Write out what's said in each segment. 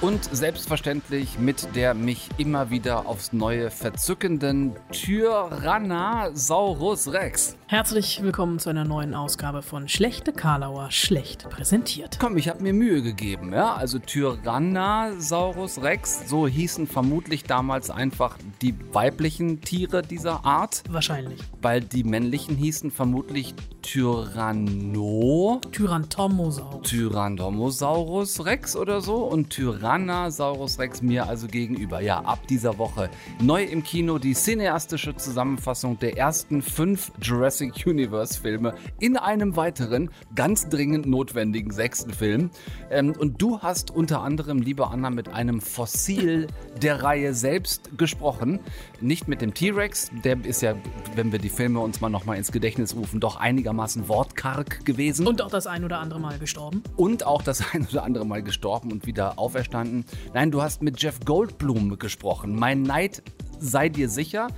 Und selbstverständlich mit der mich immer wieder aufs Neue verzückenden Tyrannosaurus Rex. Herzlich willkommen zu einer neuen Ausgabe von Schlechte Karlauer schlecht präsentiert. Komm, ich habe mir Mühe gegeben, ja? Also Tyrannosaurus Rex, so hießen vermutlich damals einfach die weiblichen Tiere dieser Art. Wahrscheinlich. Weil die männlichen hießen vermutlich Tyranno. Tyrantomosaurus. Tyrannosaurus Rex oder so und Tyrannosaurus Rex mir also gegenüber. Ja, ab dieser Woche neu im Kino die cineastische Zusammenfassung der ersten fünf Jurassic Universe Filme in einem weiteren, ganz dringend notwendigen sechsten Film. Ähm, und du hast unter anderem, liebe Anna, mit einem Fossil der Reihe selbst gesprochen. Nicht mit dem T-Rex, der ist ja, wenn wir die Filme uns mal nochmal ins Gedächtnis rufen, doch einigermaßen wortkarg gewesen. Und auch das ein oder andere Mal gestorben. Und auch das ein oder andere Mal gestorben und wieder auferstanden. Nein, du hast mit Jeff Goldblum gesprochen. Mein Neid sei dir sicher.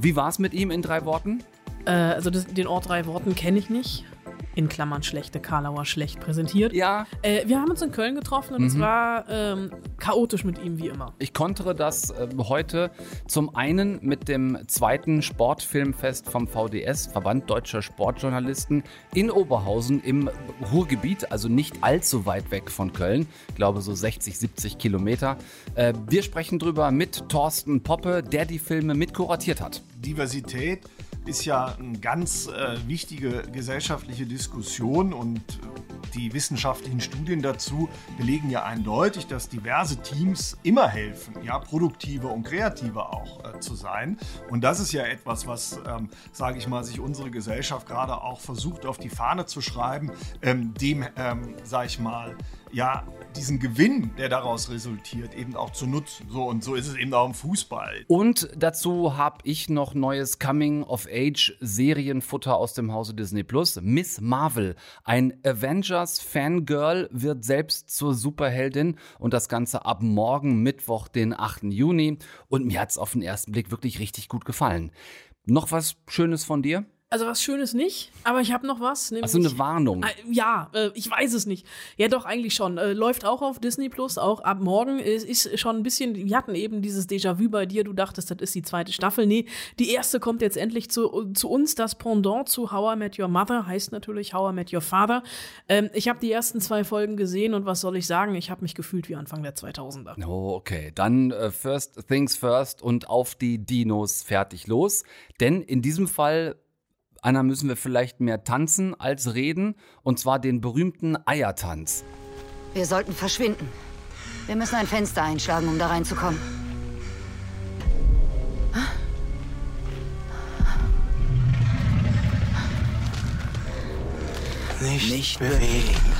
Wie war es mit ihm in drei Worten? Äh, also das, den Ort drei Worten kenne ich nicht. In Klammern schlechte Karlauer schlecht präsentiert. Ja. Äh, wir haben uns in Köln getroffen und es war ähm, chaotisch mit ihm wie immer. Ich kontere das äh, heute zum einen mit dem zweiten Sportfilmfest vom VDS, Verband Deutscher Sportjournalisten, in Oberhausen im Ruhrgebiet, also nicht allzu weit weg von Köln. Ich glaube so 60, 70 Kilometer. Äh, wir sprechen drüber mit Thorsten Poppe, der die Filme mitkuratiert hat. Diversität ist ja eine ganz äh, wichtige gesellschaftliche Diskussion und die wissenschaftlichen Studien dazu belegen ja eindeutig, dass diverse Teams immer helfen, ja, produktiver und kreativer auch äh, zu sein. Und das ist ja etwas, was, ähm, sage ich mal, sich unsere Gesellschaft gerade auch versucht auf die Fahne zu schreiben, ähm, dem, ähm, sage ich mal, ja, diesen Gewinn, der daraus resultiert, eben auch zu nutzen. So und so ist es eben auch im Fußball. Und dazu habe ich noch neues Coming of Age Serienfutter aus dem Hause Disney Plus. Miss Marvel, ein Avengers Fangirl wird selbst zur Superheldin und das Ganze ab morgen Mittwoch den 8. Juni und mir hat es auf den ersten Blick wirklich richtig gut gefallen. Noch was schönes von dir? Also was Schönes nicht, aber ich habe noch was. Nämlich, also eine Warnung. Äh, ja, äh, ich weiß es nicht. Ja, doch, eigentlich schon. Äh, läuft auch auf Disney Plus, auch ab morgen. Es ist schon ein bisschen, wir hatten eben dieses Déjà-vu bei dir, du dachtest, das ist die zweite Staffel. Nee, die erste kommt jetzt endlich zu, zu uns. Das Pendant zu How I Met Your Mother heißt natürlich How I Met Your Father. Ähm, ich habe die ersten zwei Folgen gesehen und was soll ich sagen? Ich habe mich gefühlt wie Anfang der 2000er. Oh, okay. Dann äh, first things first und auf die Dinos fertig los. Denn in diesem Fall Anna, müssen wir vielleicht mehr tanzen als reden, und zwar den berühmten Eiertanz. Wir sollten verschwinden. Wir müssen ein Fenster einschlagen, um da reinzukommen. Nicht, Nicht bewegen.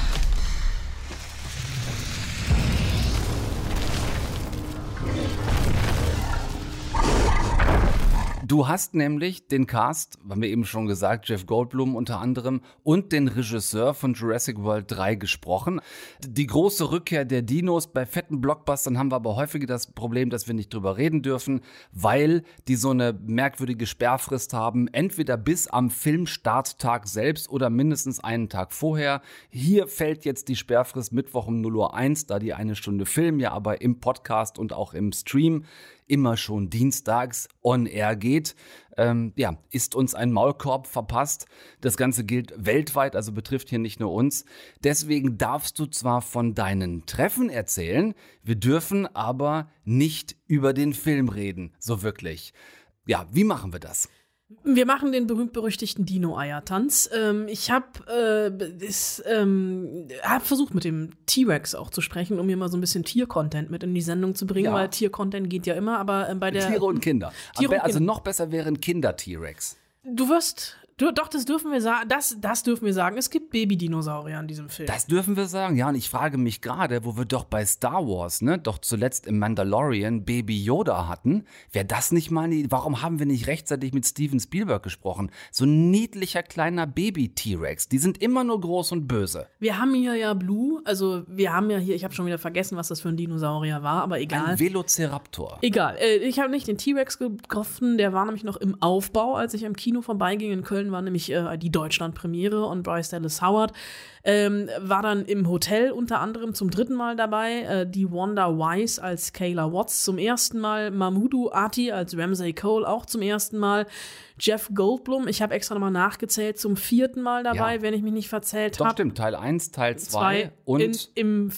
Du hast nämlich den Cast, haben wir eben schon gesagt, Jeff Goldblum unter anderem und den Regisseur von Jurassic World 3 gesprochen. Die große Rückkehr der Dinos bei fetten Blockbustern haben wir aber häufiger das Problem, dass wir nicht drüber reden dürfen, weil die so eine merkwürdige Sperrfrist haben, entweder bis am Filmstarttag selbst oder mindestens einen Tag vorher. Hier fällt jetzt die Sperrfrist Mittwoch um 0 Uhr 1, da die eine Stunde Film ja aber im Podcast und auch im Stream immer schon dienstags on air geht. Ähm, ja, ist uns ein Maulkorb verpasst. Das Ganze gilt weltweit, also betrifft hier nicht nur uns. Deswegen darfst du zwar von deinen Treffen erzählen, wir dürfen aber nicht über den Film reden, so wirklich. Ja, wie machen wir das? Wir machen den berühmt-berüchtigten Dino-Eier-Tanz. Ähm, ich habe äh, ähm, hab versucht, mit dem T-Rex auch zu sprechen, um mir mal so ein bisschen Tier-Content mit in die Sendung zu bringen, ja. weil Tier-Content geht ja immer, aber äh, bei der. Tiere und Kinder. Tiere und also Kinder. noch besser wären Kinder-T-Rex. Du wirst Du, doch, das dürfen wir sagen. Das, das dürfen wir sagen. Es gibt Baby-Dinosaurier in diesem Film. Das dürfen wir sagen, ja. Und ich frage mich gerade, wo wir doch bei Star Wars, ne, doch zuletzt im Mandalorian Baby Yoda hatten, wäre das nicht mal eine, warum haben wir nicht rechtzeitig mit Steven Spielberg gesprochen? So ein niedlicher kleiner Baby-T-Rex. Die sind immer nur groß und böse. wir haben hier ja Blue, also wir haben ja hier, ich habe schon wieder vergessen, was das für ein Dinosaurier war, aber egal. Ein Velociraptor. Egal, äh, ich habe nicht den T-Rex getroffen, der war nämlich noch im Aufbau, als ich am Kino vorbeiging. In Köln war nämlich äh, die Deutschland-Premiere und Bryce Dallas Howard ähm, war dann im Hotel unter anderem zum dritten Mal dabei. Äh, die Wanda Wise als Kayla Watts zum ersten Mal, Mahmoudou Ati als Ramsay Cole auch zum ersten Mal. Jeff Goldblum, ich habe extra nochmal nachgezählt, zum vierten Mal dabei, Ja. wenn ich mich nicht verzählt Doch, habe. stimmt. Teil 1, Teil 2 Zwei und in, im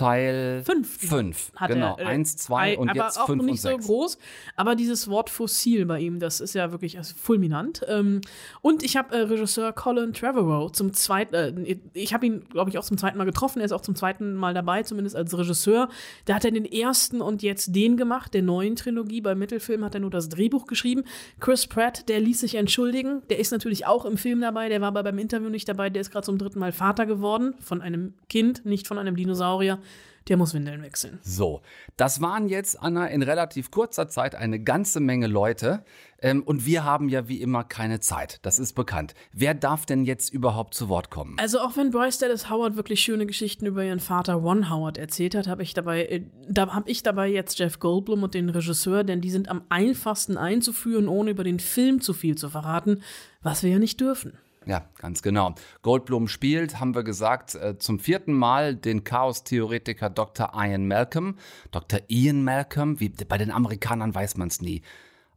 Teil fünften 5. hat Genau. er, äh, 1, 2 und aber jetzt auch 5 und nicht so 6. groß. Aber dieses Wort Fossil bei ihm, das ist ja wirklich also fulminant. Ähm, und ich habe äh, Regisseur Colin Trevorrow zum zweiten, äh, ich habe ihn, glaube ich, auch zum zweiten Mal getroffen. Er ist auch zum zweiten Mal dabei, zumindest als Regisseur. Da hat er den ersten und jetzt den gemacht, der neuen Trilogie. Beim Mittelfilm hat er nur das Drehbuch geschrieben. Chris Pratt, der ließ sich entschuldigen. Der ist natürlich auch im Film dabei. Der war aber beim Interview nicht dabei. Der ist gerade zum dritten Mal Vater geworden. Von einem Kind, nicht von einem Dinosaurier. Der muss Windeln wechseln. So, das waren jetzt, Anna, in relativ kurzer Zeit eine ganze Menge Leute. Ähm, und wir haben ja wie immer keine Zeit. Das ist bekannt. Wer darf denn jetzt überhaupt zu Wort kommen? Also auch wenn Bryce Dallas Howard wirklich schöne Geschichten über ihren Vater Ron Howard erzählt hat, habe ich dabei, äh, da habe ich dabei jetzt Jeff Goldblum und den Regisseur, denn die sind am einfachsten einzuführen, ohne über den Film zu viel zu verraten, was wir ja nicht dürfen. Ja, ganz genau. Goldblum spielt, haben wir gesagt, äh, zum vierten Mal den Chaos-Theoretiker Dr. Ian Malcolm. Dr. Ian Malcolm, wie bei den Amerikanern weiß man es nie.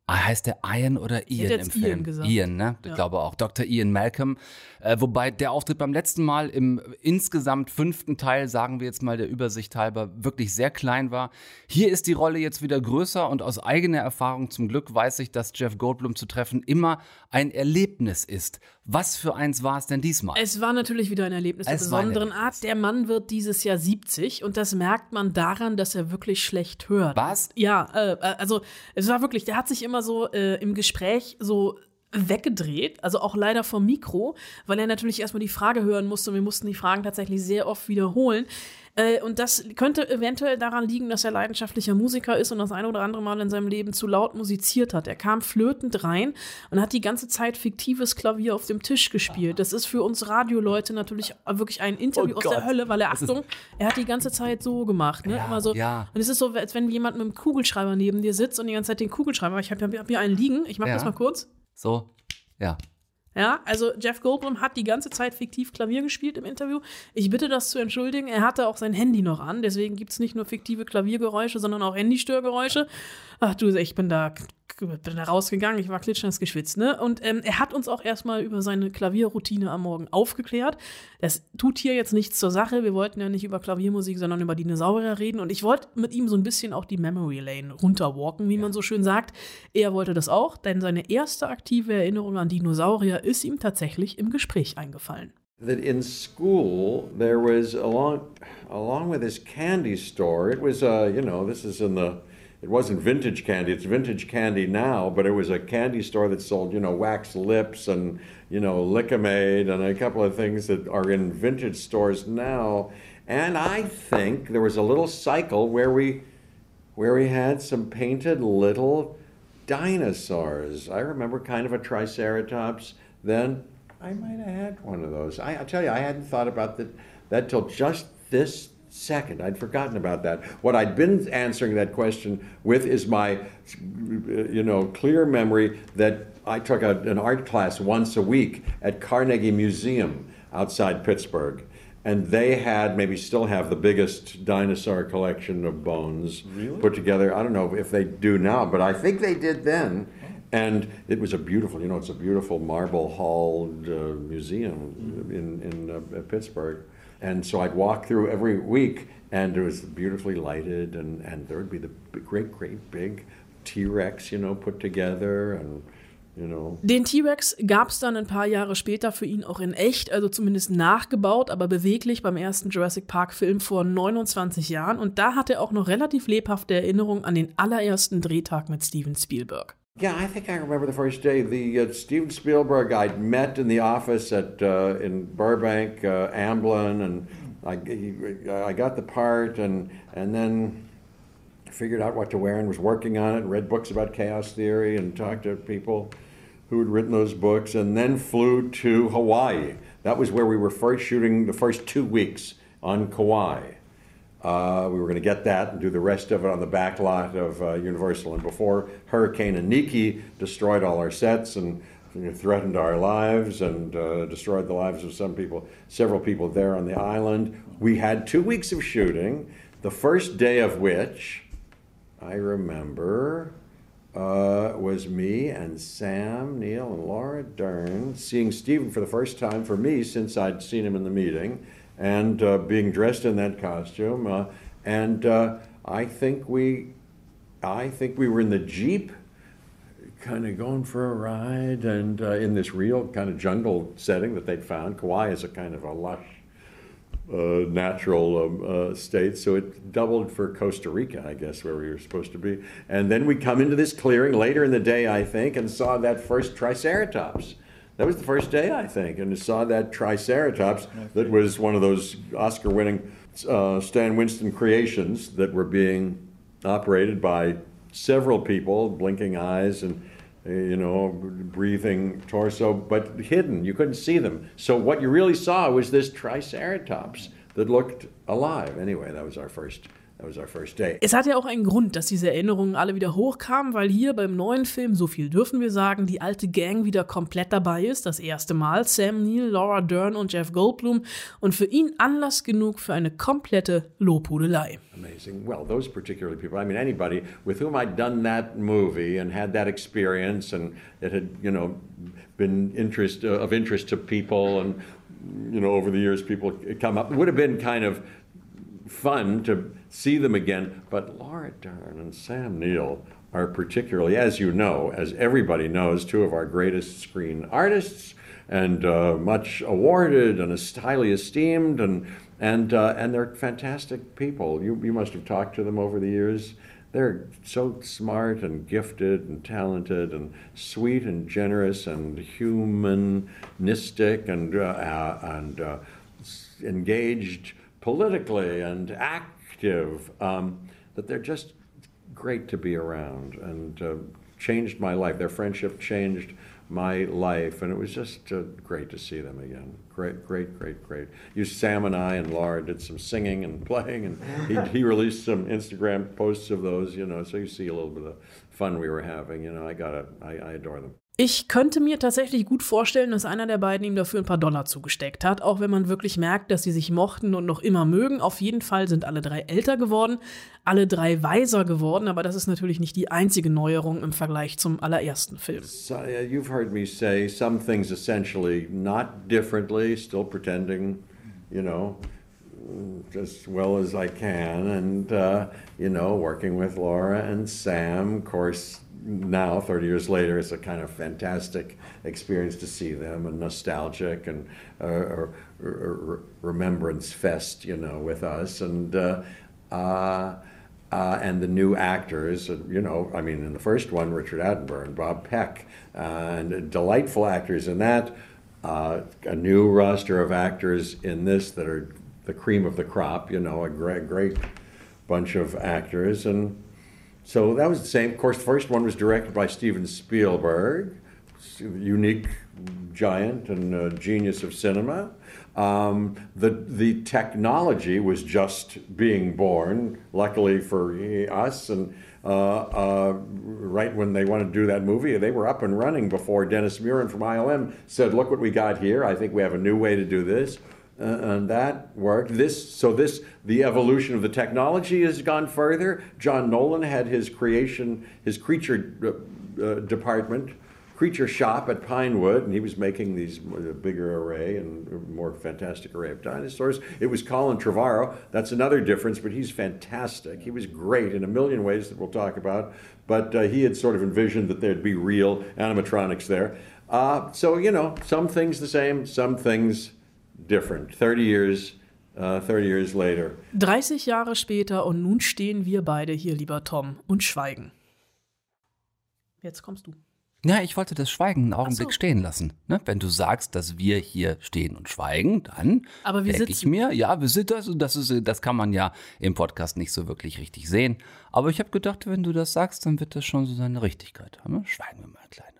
Ah, Heißt der Ian oder Ian im Film? Ian gesagt. Ian, ne? Ich glaube auch. Dr. Ian Malcolm. Äh, wobei der Auftritt beim letzten Mal im insgesamt fünften Teil, sagen wir jetzt mal der Übersicht halber, wirklich sehr klein war. Hier ist die Rolle jetzt wieder größer und aus eigener Erfahrung zum Glück weiß ich, dass Jeff Goldblum zu treffen immer ein Erlebnis ist. Was für eins war es denn diesmal? Es war natürlich wieder ein Erlebnis der besonderen. Art. Der Mann wird dieses Jahr 70 und das merkt man daran, dass er wirklich schlecht hört. Was? Ja, äh, äh, also es war wirklich, der hat sich immer so äh, im Gespräch so weggedreht, also auch leider vom Mikro, weil er natürlich erstmal die Frage hören musste und wir mussten die Fragen tatsächlich sehr oft wiederholen. Äh, und das könnte eventuell daran liegen, dass er leidenschaftlicher Musiker ist und das eine oder andere Mal in seinem Leben zu laut musiziert hat. Er kam flötend rein und hat die ganze Zeit fiktives Klavier auf dem Tisch gespielt. Das ist für uns Radioleute natürlich wirklich ein Interview Oh aus Gott. der Hölle, weil er, Achtung, er hat die ganze Zeit so gemacht, ne? Ja, Immer so. ja. Und es ist so, als wenn jemand mit einem Kugelschreiber neben dir sitzt und die ganze Zeit den Kugelschreiber, ich habe hab hier einen liegen, ich mach Ja. das mal kurz. So, ja. Ja, also Jeff Goldblum hat die ganze Zeit fiktiv Klavier gespielt im Interview. Ich bitte das zu entschuldigen. Er hatte auch sein Handy noch an, deswegen gibt es nicht nur fiktive Klaviergeräusche, sondern auch Handystörgeräusche. Ach du, ich bin da, bin da rausgegangen, ich war klitschnass geschwitzt, ne? Und ähm, er hat uns auch erstmal über seine Klavierroutine am Morgen aufgeklärt. Das tut hier jetzt nichts zur Sache. Wir wollten ja nicht über Klaviermusik, sondern über Dinosaurier reden. Und ich wollte mit ihm so ein bisschen auch die Memory Lane runterwalken, wie man so schön sagt. Er wollte das auch, denn seine erste aktive Erinnerung an Dinosaurier ist ihm tatsächlich im Gespräch eingefallen. that in school there was along along with this candy store it was uh, you know this is in the it wasn't vintage candy it's vintage candy now but it was a candy store that sold you know wax lips and you know lickamaid and a couple of things that are in vintage stores now and i think there was a little cycle where we where we had some painted little dinosaurs. I remember kind of a triceratops. Then I might have had one of those. I, I tell you, I hadn't thought about that, that till just this second. I'd forgotten about that. What I'd been answering that question with is my, you know, clear memory that I took a, an art class once a week at Carnegie Museum outside Pittsburgh and they had maybe still have the biggest dinosaur collection of bones put together. I don't know if they do now, but I think they did then. And it was a beautiful, you know, it's a beautiful marble halled uh, museum in, in uh, Pittsburgh. And so I'd walk through every week, and it was beautifully lighted, and, and there would be the great, great big T Rex, you know, put together, and, you know. Den T-Rex gab es dann ein paar Jahre später für ihn auch in echt, also zumindest nachgebaut, aber beweglich beim ersten Jurassic Park-Film vor 29 Jahren. Und da hat er auch noch relativ lebhafte Erinnerungen an den allerersten Drehtag mit Steven Spielberg. Yeah, I think I remember the first day. The uh, Steven Spielberg I'd met in the office at uh, in Burbank, uh, Amblin, and I, he, I got the part, and and then figured out what to wear, and was working on it, and read books about chaos theory, and talked to people who had written those books, and then flew to Hawaii. That was where we were first shooting the first two weeks on Kauai. Uh, we were going to get that and do the rest of it on the back lot of uh, Universal. And before Hurricane Aniki destroyed all our sets and you know, threatened our lives and uh, destroyed the lives of some people, several people there on the island, we had two weeks of shooting. The first day of which I remember uh, was me and Sam Neil and Laura Dern seeing Stephen for the first time for me since I'd seen him in the meeting and uh, being dressed in that costume. Uh, and uh, I think we, I think we were in the jeep, kind of going for a ride, and uh, in this real kind of jungle setting that they'd found. Kauai is a kind of a lush. Uh, natural um, uh, state, so it doubled for Costa Rica, I guess, where we were supposed to be. And then we come into this clearing later in the day, I think, and saw that first Triceratops that was the first day, I think, and saw that Triceratops that was one of those Oscar winning uh, Stan Winston creations that were being operated by several people, blinking eyes and you know, breathing torso, but hidden. You couldn't see them. So what you really saw was this Triceratops that looked alive. Anyway, that was our first Es hat ja auch einen Grund, dass diese Erinnerungen alle wieder hochkamen, weil hier beim neuen Film, so viel dürfen wir sagen, die alte Gang wieder komplett dabei ist. Das erste Mal. Sam Neill, Laura Dern und Jeff Goldblum. Und für ihn Anlass genug für eine komplette Lobhudelei. Amazing. Well, those particular people, I mean, anybody with whom I'd done that movie and had that experience and it had, you know, been interest, uh, of interest to people and, you know, over the years people come up, it would have been kind of fun to see them again. But Laura Dern and Sam Neill are particularly, as you know, as everybody knows, two of our greatest screen artists and uh, much awarded and highly esteemed, and and uh, and they're fantastic people. You you must have talked to them over the years. They're so smart and gifted and talented and sweet and generous and humanistic and uh, uh and uh, engaged politically and active, um, that they're just great to be around and uh, changed my life. Their friendship changed my life, and it was just uh, great to see them again. Great, great, great, great. You, Sam and I and Laura did some singing and playing, and he, he released some Instagram posts of those, you know, so you see a little bit of fun we were having. You know, I got it. I adore them. Ich könnte mir tatsächlich gut vorstellen, dass einer der beiden ihm dafür ein paar Dollar zugesteckt hat, auch wenn man wirklich merkt, dass sie sich mochten und noch immer mögen. Auf jeden Fall sind alle drei älter geworden, alle drei weiser geworden, aber das ist natürlich nicht die einzige Neuerung im Vergleich zum allerersten Film. So, you've heard me say some things essentially not differently, still pretending, you know, as well as I can, and uh, you know, working with Laura and Sam, of course. now, 30 years later, it's a kind of fantastic experience to see them and nostalgic and uh, remembrance fest, you know, with us. And, uh, uh, uh, and the new actors, you know, I mean, in the first one, Richard Attenborough and Bob Peck, and delightful actors in that. Uh, a new roster of actors in this that are the cream of the crop, you know, a great, great bunch of actors. And so that was the same. Of course, the first one was directed by Steven Spielberg, unique giant and uh, genius of cinema. Um, the the technology was just being born, luckily for us, and uh, uh, right when they wanted to do that movie, they were up and running before Dennis Muren from ILM said, "Look what we got here. I think we have a new way to do this." Uh, and that worked. This so this the evolution of the technology has gone further. John Nolan had his creation, his creature uh, uh, department, creature shop at Pinewood, and he was making these uh, bigger array and more fantastic array of dinosaurs. It was Colin Trevorrow. That's another difference, but he's fantastic. He was great in a million ways that we'll talk about. But uh, he had sort of envisioned that there'd be real animatronics there. Uh, so you know, some things the same, some things different. 30 years, uh, 30 years later. 30 Jahre später und nun stehen wir beide hier, lieber Tom, und schweigen. Jetzt kommst du. Ja, ich wollte das Schweigen einen Augenblick so. stehen lassen. Ne? Wenn du sagst, dass wir hier stehen und schweigen, dann Aber wir denke ich mir, ja, wir sind das und das ist, das kann man ja im Podcast nicht so wirklich richtig sehen. Aber ich habe gedacht, wenn du das sagst, dann wird das schon so seine Richtigkeit haben. Ne? Schweigen wir mal Augenblick.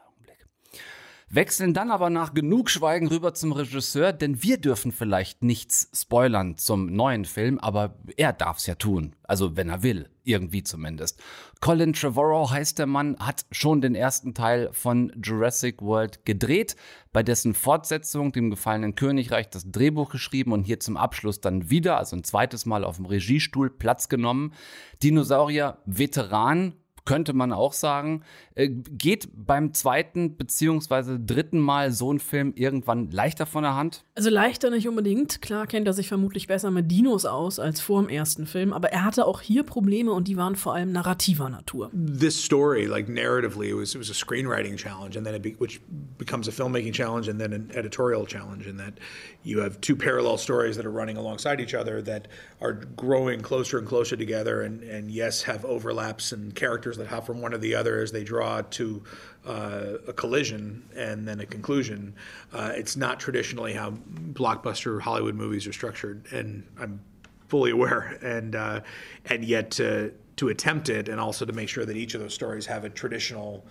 Wechseln dann aber nach genug Schweigen rüber zum Regisseur, denn wir dürfen vielleicht nichts spoilern zum neuen Film, aber er darf es ja tun. Also wenn er will, irgendwie zumindest. Colin Trevorrow heißt der Mann, hat schon den ersten Teil von Jurassic World gedreht, bei dessen Fortsetzung, dem gefallenen Königreich, das Drehbuch geschrieben und hier zum Abschluss dann wieder, also ein zweites Mal auf dem Regiestuhl Platz genommen. Dinosaurier Veteran, könnte man auch sagen, geht beim zweiten beziehungsweise dritten Mal so ein Film irgendwann leichter von der Hand? Also leichter nicht unbedingt. Klar kennt er sich vermutlich besser mit Dinos aus als vor dem ersten Film, aber er hatte auch hier Probleme und die waren vor allem narrativer Natur. This story, like narratively, it was it was a screenwriting challenge, and then it be, which becomes a filmmaking challenge, and then an editorial challenge, in that you have two parallel stories that are running alongside each other that are growing closer and closer together, and and yes, have overlaps and characters that hop from one to the other as they draw to uh, a collision and then a conclusion. Uh, it's not traditionally how blockbuster Hollywood movies are structured, and I'm fully aware. And uh, and yet to to attempt it, and also to make sure that each of those stories have a traditional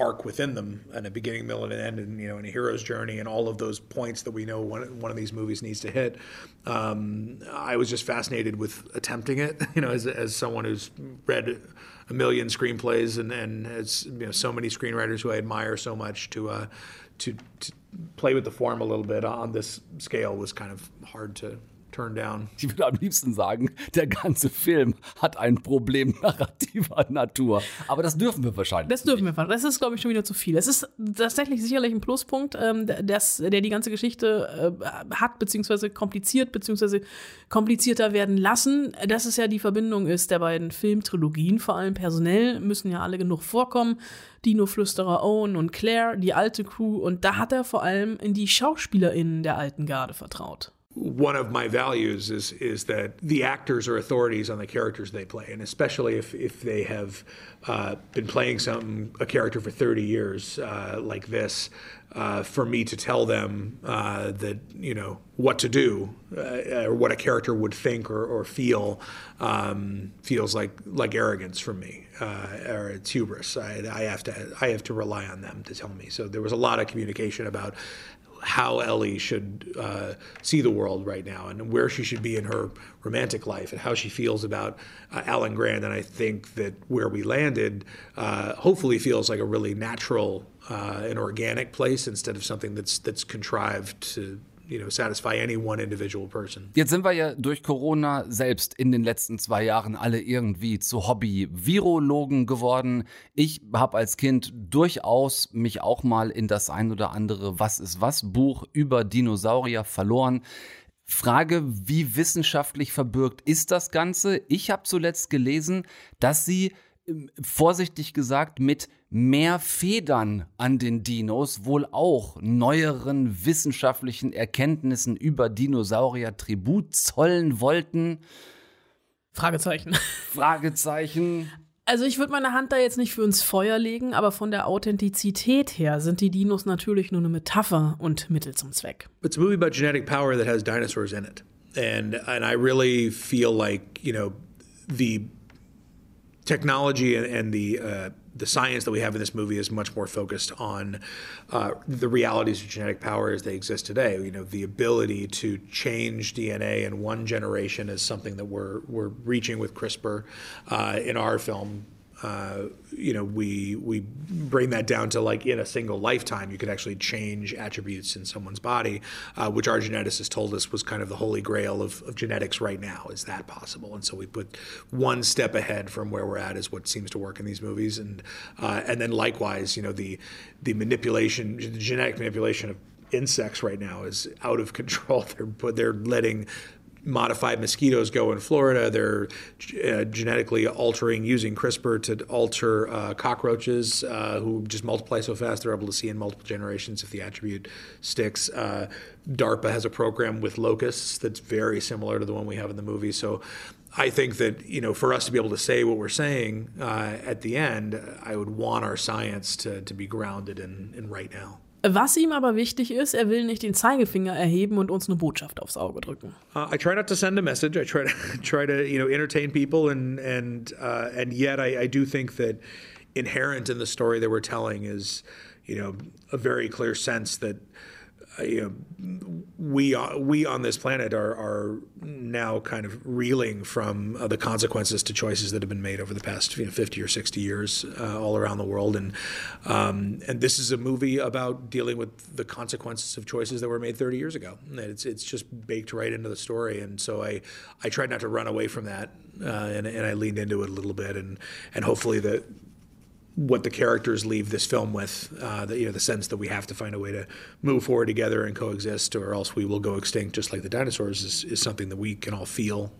arc within them and a beginning, middle, and an end, and you know, and a hero's journey, and all of those points that we know one, one of these movies needs to hit. Um, I was just fascinated with attempting it. You know, as, as someone who's read a million screenplays and and has you know so many screenwriters who I admire so much to uh, to to play with the form a little bit on this scale was kind of hard to turn down. Ich würde am liebsten sagen, der ganze Film hat ein Problem narrativer Natur. Aber das dürfen wir wahrscheinlich. Das dürfen wir fast. Das ist, glaube ich, schon wieder zu viel. Es ist tatsächlich sicherlich ein Pluspunkt, ähm, das, der die ganze Geschichte äh, hat, beziehungsweise kompliziert, beziehungsweise komplizierter werden lassen. Dass es ja die Verbindung ist der beiden Filmtrilogien, vor allem personell, müssen ja alle genug vorkommen. Dino-Flüsterer Owen und Claire, die alte Crew. Und da hat er vor allem in die SchauspielerInnen der alten Garde vertraut. One of my values is is that the actors are authorities on the characters they play, and especially if if they have uh, been playing some a character for 30 years uh, like this. Uh, for me to tell them uh, that you know what to do uh, or what a character would think or, or feel um, feels like like arrogance from me uh, or it's hubris. I, I have to I have to rely on them to tell me. So there was a lot of communication about how Ellie should uh, see the world right now and where she should be in her romantic life and how she feels about uh, Alan Grant. And I think that where we landed uh, hopefully feels like a really natural uh, and organic place instead of something that's that's contrived to you know satisfy any one individual person. Jetzt sind wir ja durch Corona selbst in den letzten zwei Jahren alle irgendwie zu Hobby-Virologen geworden. Ich habe als Kind durchaus mich auch mal in das ein oder andere Was ist was Buch über Dinosaurier verloren. Frage, wie wissenschaftlich verbürgt ist das Ganze? Ich habe zuletzt gelesen, dass sie ähm, vorsichtig gesagt mit mehr Federn an den Dinos wohl auch neueren wissenschaftlichen Erkenntnissen über Dinosaurier Tribut zollen wollten. Fragezeichen. Fragezeichen. Also ich würde meine Hand da jetzt nicht für ins Feuer legen, aber von der Authentizität her sind die Dinos natürlich nur eine Metapher und Mittel zum Zweck. It's a movie about genetic power that has dinosaurs in it, and and I really feel like you know the technology and, and the uh, the science that we have in this movie is much more focused on uh, the realities of genetic power as they exist today. You know, the ability to change DNA in one generation is something that we're we're reaching with CRISPR uh, in our film. Uh, you know, we we bring that down to like in a single lifetime, you could actually change attributes in someone's body, uh, which our geneticist told us was kind of the holy grail of, of genetics right now. Is that possible? And so we put one step ahead from where we're at is what seems to work in these movies, and uh, and then likewise, you know, the the manipulation, the genetic manipulation of insects right now is out of control. They're they're letting modified mosquitoes go in Florida. They're uh, genetically altering using CRISPR to alter uh, cockroaches uh, who just multiply so fast they're able to see in multiple generations if the attribute sticks. Uh, DARPA has a program with locusts that's very similar to the one we have in the movie. So I think that you know, for us to be able to say what we're saying uh, at the end, I would want our science to to be grounded in in right now. Was ihm aber wichtig ist, er will nicht den Zeigefinger erheben und uns eine Botschaft aufs Auge drücken. Uh, I try not to send a message. I try to try to you know entertain people, and and uh, and yet I, I do think that inherent in the story that we're telling is you know a very clear sense that we uh, we on this planet are are now kind of reeling from uh, the consequences to choices that have been made over the past you know, 50 or 60 years uh, all around the world, and um, and this is a movie about dealing with the consequences of choices that were made 30 years ago. It's it's just baked right into the story, and so I I tried not to run away from that, uh, and and I leaned into it a little bit, and and hopefully that what the characters leave this film with, uh, the, you know, the sense that we have to find a way to move forward together and coexist, or else we will go extinct, just like the dinosaurs, is, is something that we can all feel.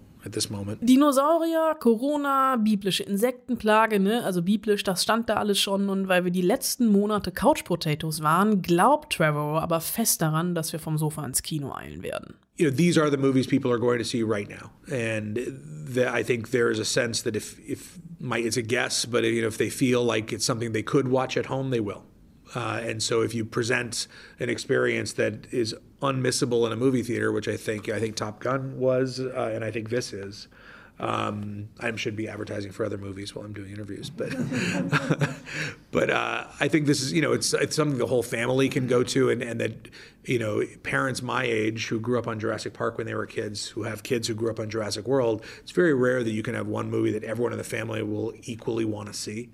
Dinosaurier, Corona, biblische Insektenplage, ne? Also biblisch, das stand da alles schon. Und weil wir die letzten Monate Couch Potatoes waren, glaubt Trevor aber fest daran, dass wir vom Sofa ins Kino eilen werden. You know, these are the movies people are going to see right now, and the, I think there is a sense that if if my, it's a guess, but you know, if they feel like it's something they could watch at home, they will. Uh, and so if you present an experience that is unmissable in a movie theater, which I think I think Top Gun was, uh, and I think this is, um, I should be advertising for other movies while I'm doing interviews, but but uh, I think this is you know it's it's something the whole family can go to, and, and that you know parents my age who grew up on Jurassic Park when they were kids, who have kids who grew up on Jurassic World, it's very rare that you can have one movie that everyone in the family will equally want to see.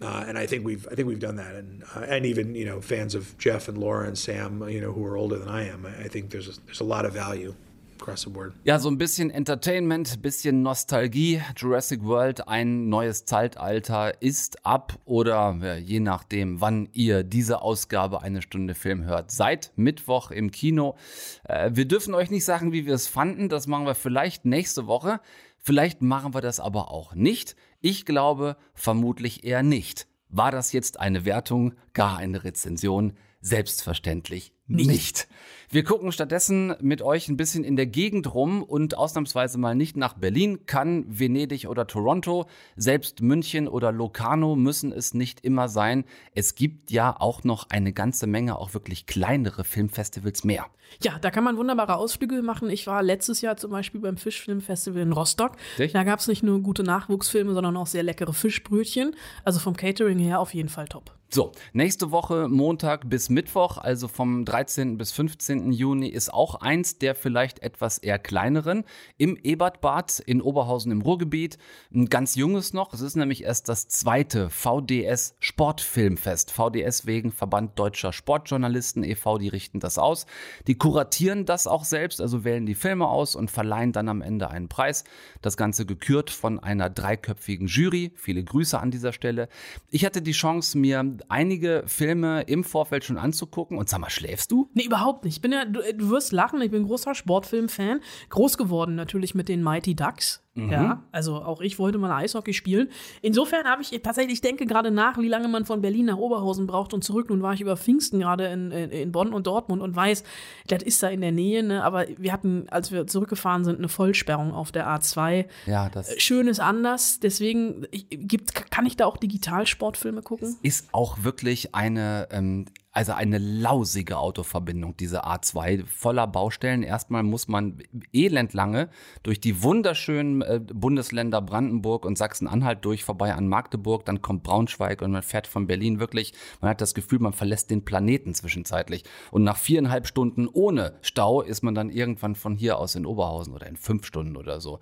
Uh, and I think we've I think we've done that, and uh, and even you know fans of Jeff and Laura and Sam, you know who are older than I am, I think there's a, there's a lot of value across the board. Ja, so ein bisschen Entertainment, bisschen Nostalgie. Jurassic World, ein neues Zeitalter ist ab oder ja, je nachdem, wann ihr diese Ausgabe eine Stunde Film hört, seit Mittwoch im Kino. Äh, wir dürfen euch nicht sagen, wie wir es fanden. Das machen wir vielleicht nächste Woche. Vielleicht machen wir das aber auch nicht. Ich glaube vermutlich eher nicht. War das jetzt eine Wertung, gar eine Rezension? Selbstverständlich nicht. nicht. Wir gucken stattdessen mit euch ein bisschen in der Gegend rum und ausnahmsweise mal nicht nach Berlin, Cannes, Venedig oder Toronto. Selbst München oder Locarno müssen es nicht immer sein. Es gibt ja auch noch eine ganze Menge auch wirklich kleinere Filmfestivals mehr. Ja, da kann man wunderbare Ausflüge machen. Ich war letztes Jahr zum Beispiel beim Fischfilmfestival in Rostock. Echt? Da gab es nicht nur gute Nachwuchsfilme, sondern auch sehr leckere Fischbrötchen. Also vom Catering her auf jeden Fall top. So, nächste Woche Montag bis Mittwoch, also vom 13. bis 15. Juni, ist auch eins der vielleicht etwas eher kleineren im Ebertbad in Oberhausen im Ruhrgebiet. Ein ganz junges noch. Es ist nämlich erst das zweite VDS Sportfilmfest. VDS wegen Verband Deutscher Sportjournalisten e.V., die richten das aus. Die kuratieren das auch selbst, also wählen die Filme aus und verleihen dann am Ende einen Preis. Das Ganze gekürt von einer dreiköpfigen Jury. Viele Grüße an dieser Stelle. Ich hatte die Chance, mir einige Filme im Vorfeld schon anzugucken. Und sag mal, schläfst du? Nee, überhaupt nicht. Ich bin ja, du, du wirst lachen, ich bin großer Sportfilm-Fan. Groß geworden natürlich mit den Mighty Ducks. Ja, also auch ich wollte mal Eishockey spielen. Insofern habe ich tatsächlich, ich denke gerade nach, wie lange man von Berlin nach Oberhausen braucht und zurück. Nun war ich über Pfingsten gerade in, in, in Bonn und Dortmund und weiß, das ist da in der Nähe, ne? aber wir hatten, als wir zurückgefahren sind, eine Vollsperrung auf der A2. Ja, das Schön ist anders, deswegen ich, gibt, kann ich da auch Digitalsportfilme gucken? ist auch wirklich eine, ähm, also eine lausige Autoverbindung, diese A2, voller Baustellen. Erstmal muss man elendlange durch die wunderschönen äh, Bundesländer Brandenburg und Sachsen-Anhalt durch, vorbei an Magdeburg, dann kommt Braunschweig und man fährt von Berlin wirklich, man hat das Gefühl, man verlässt den Planeten zwischenzeitlich. Und nach viereinhalb Stunden ohne Stau ist man dann irgendwann von hier aus in Oberhausen oder in fünf Stunden oder so.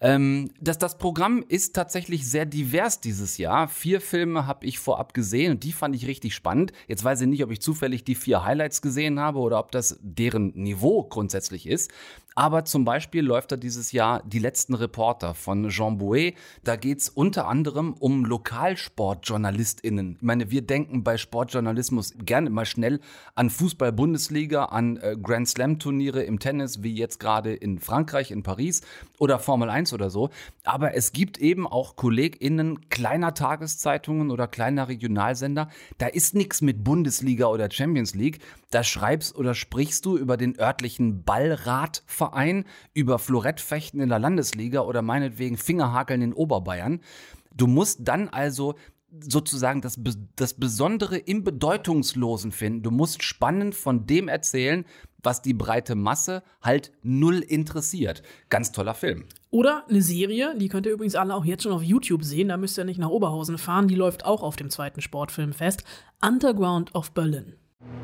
Ähm, das, das Programm ist tatsächlich sehr divers dieses Jahr. Vier Filme habe ich vorab gesehen und die fand ich richtig spannend. Jetzt weiß ich nicht, ob ich zufällig die vier Highlights gesehen habe oder ob das deren Niveau grundsätzlich ist. Aber zum Beispiel läuft da dieses Jahr Die letzten Reporter von Jean Bouet. Da geht's unter anderem um LokalsportjournalistInnen. Ich meine, wir denken bei Sportjournalismus gerne mal schnell an Fußball-Bundesliga, an äh, Grand Slam-Turniere im Tennis, wie jetzt gerade in Frankreich, in Paris oder Formel 1 1 oder so. Aber es gibt eben auch KollegInnen kleiner Tageszeitungen oder kleiner Regionalsender. Da ist nichts mit Bundesliga oder Champions League. Da schreibst oder sprichst du über den örtlichen Ballradverein, über Florettfechten in der Landesliga oder meinetwegen Fingerhakeln in Oberbayern. Du musst dann also sozusagen das, das Besondere im Bedeutungslosen finden. Du musst spannend von dem erzählen, was die breite Masse halt null interessiert. Ganz toller Film. Oder eine Serie, die könnt ihr übrigens alle auch jetzt schon auf YouTube sehen, da müsst ihr nicht nach Oberhausen fahren, die läuft auch auf dem zweiten Sportfilmfest. Underground of Berlin.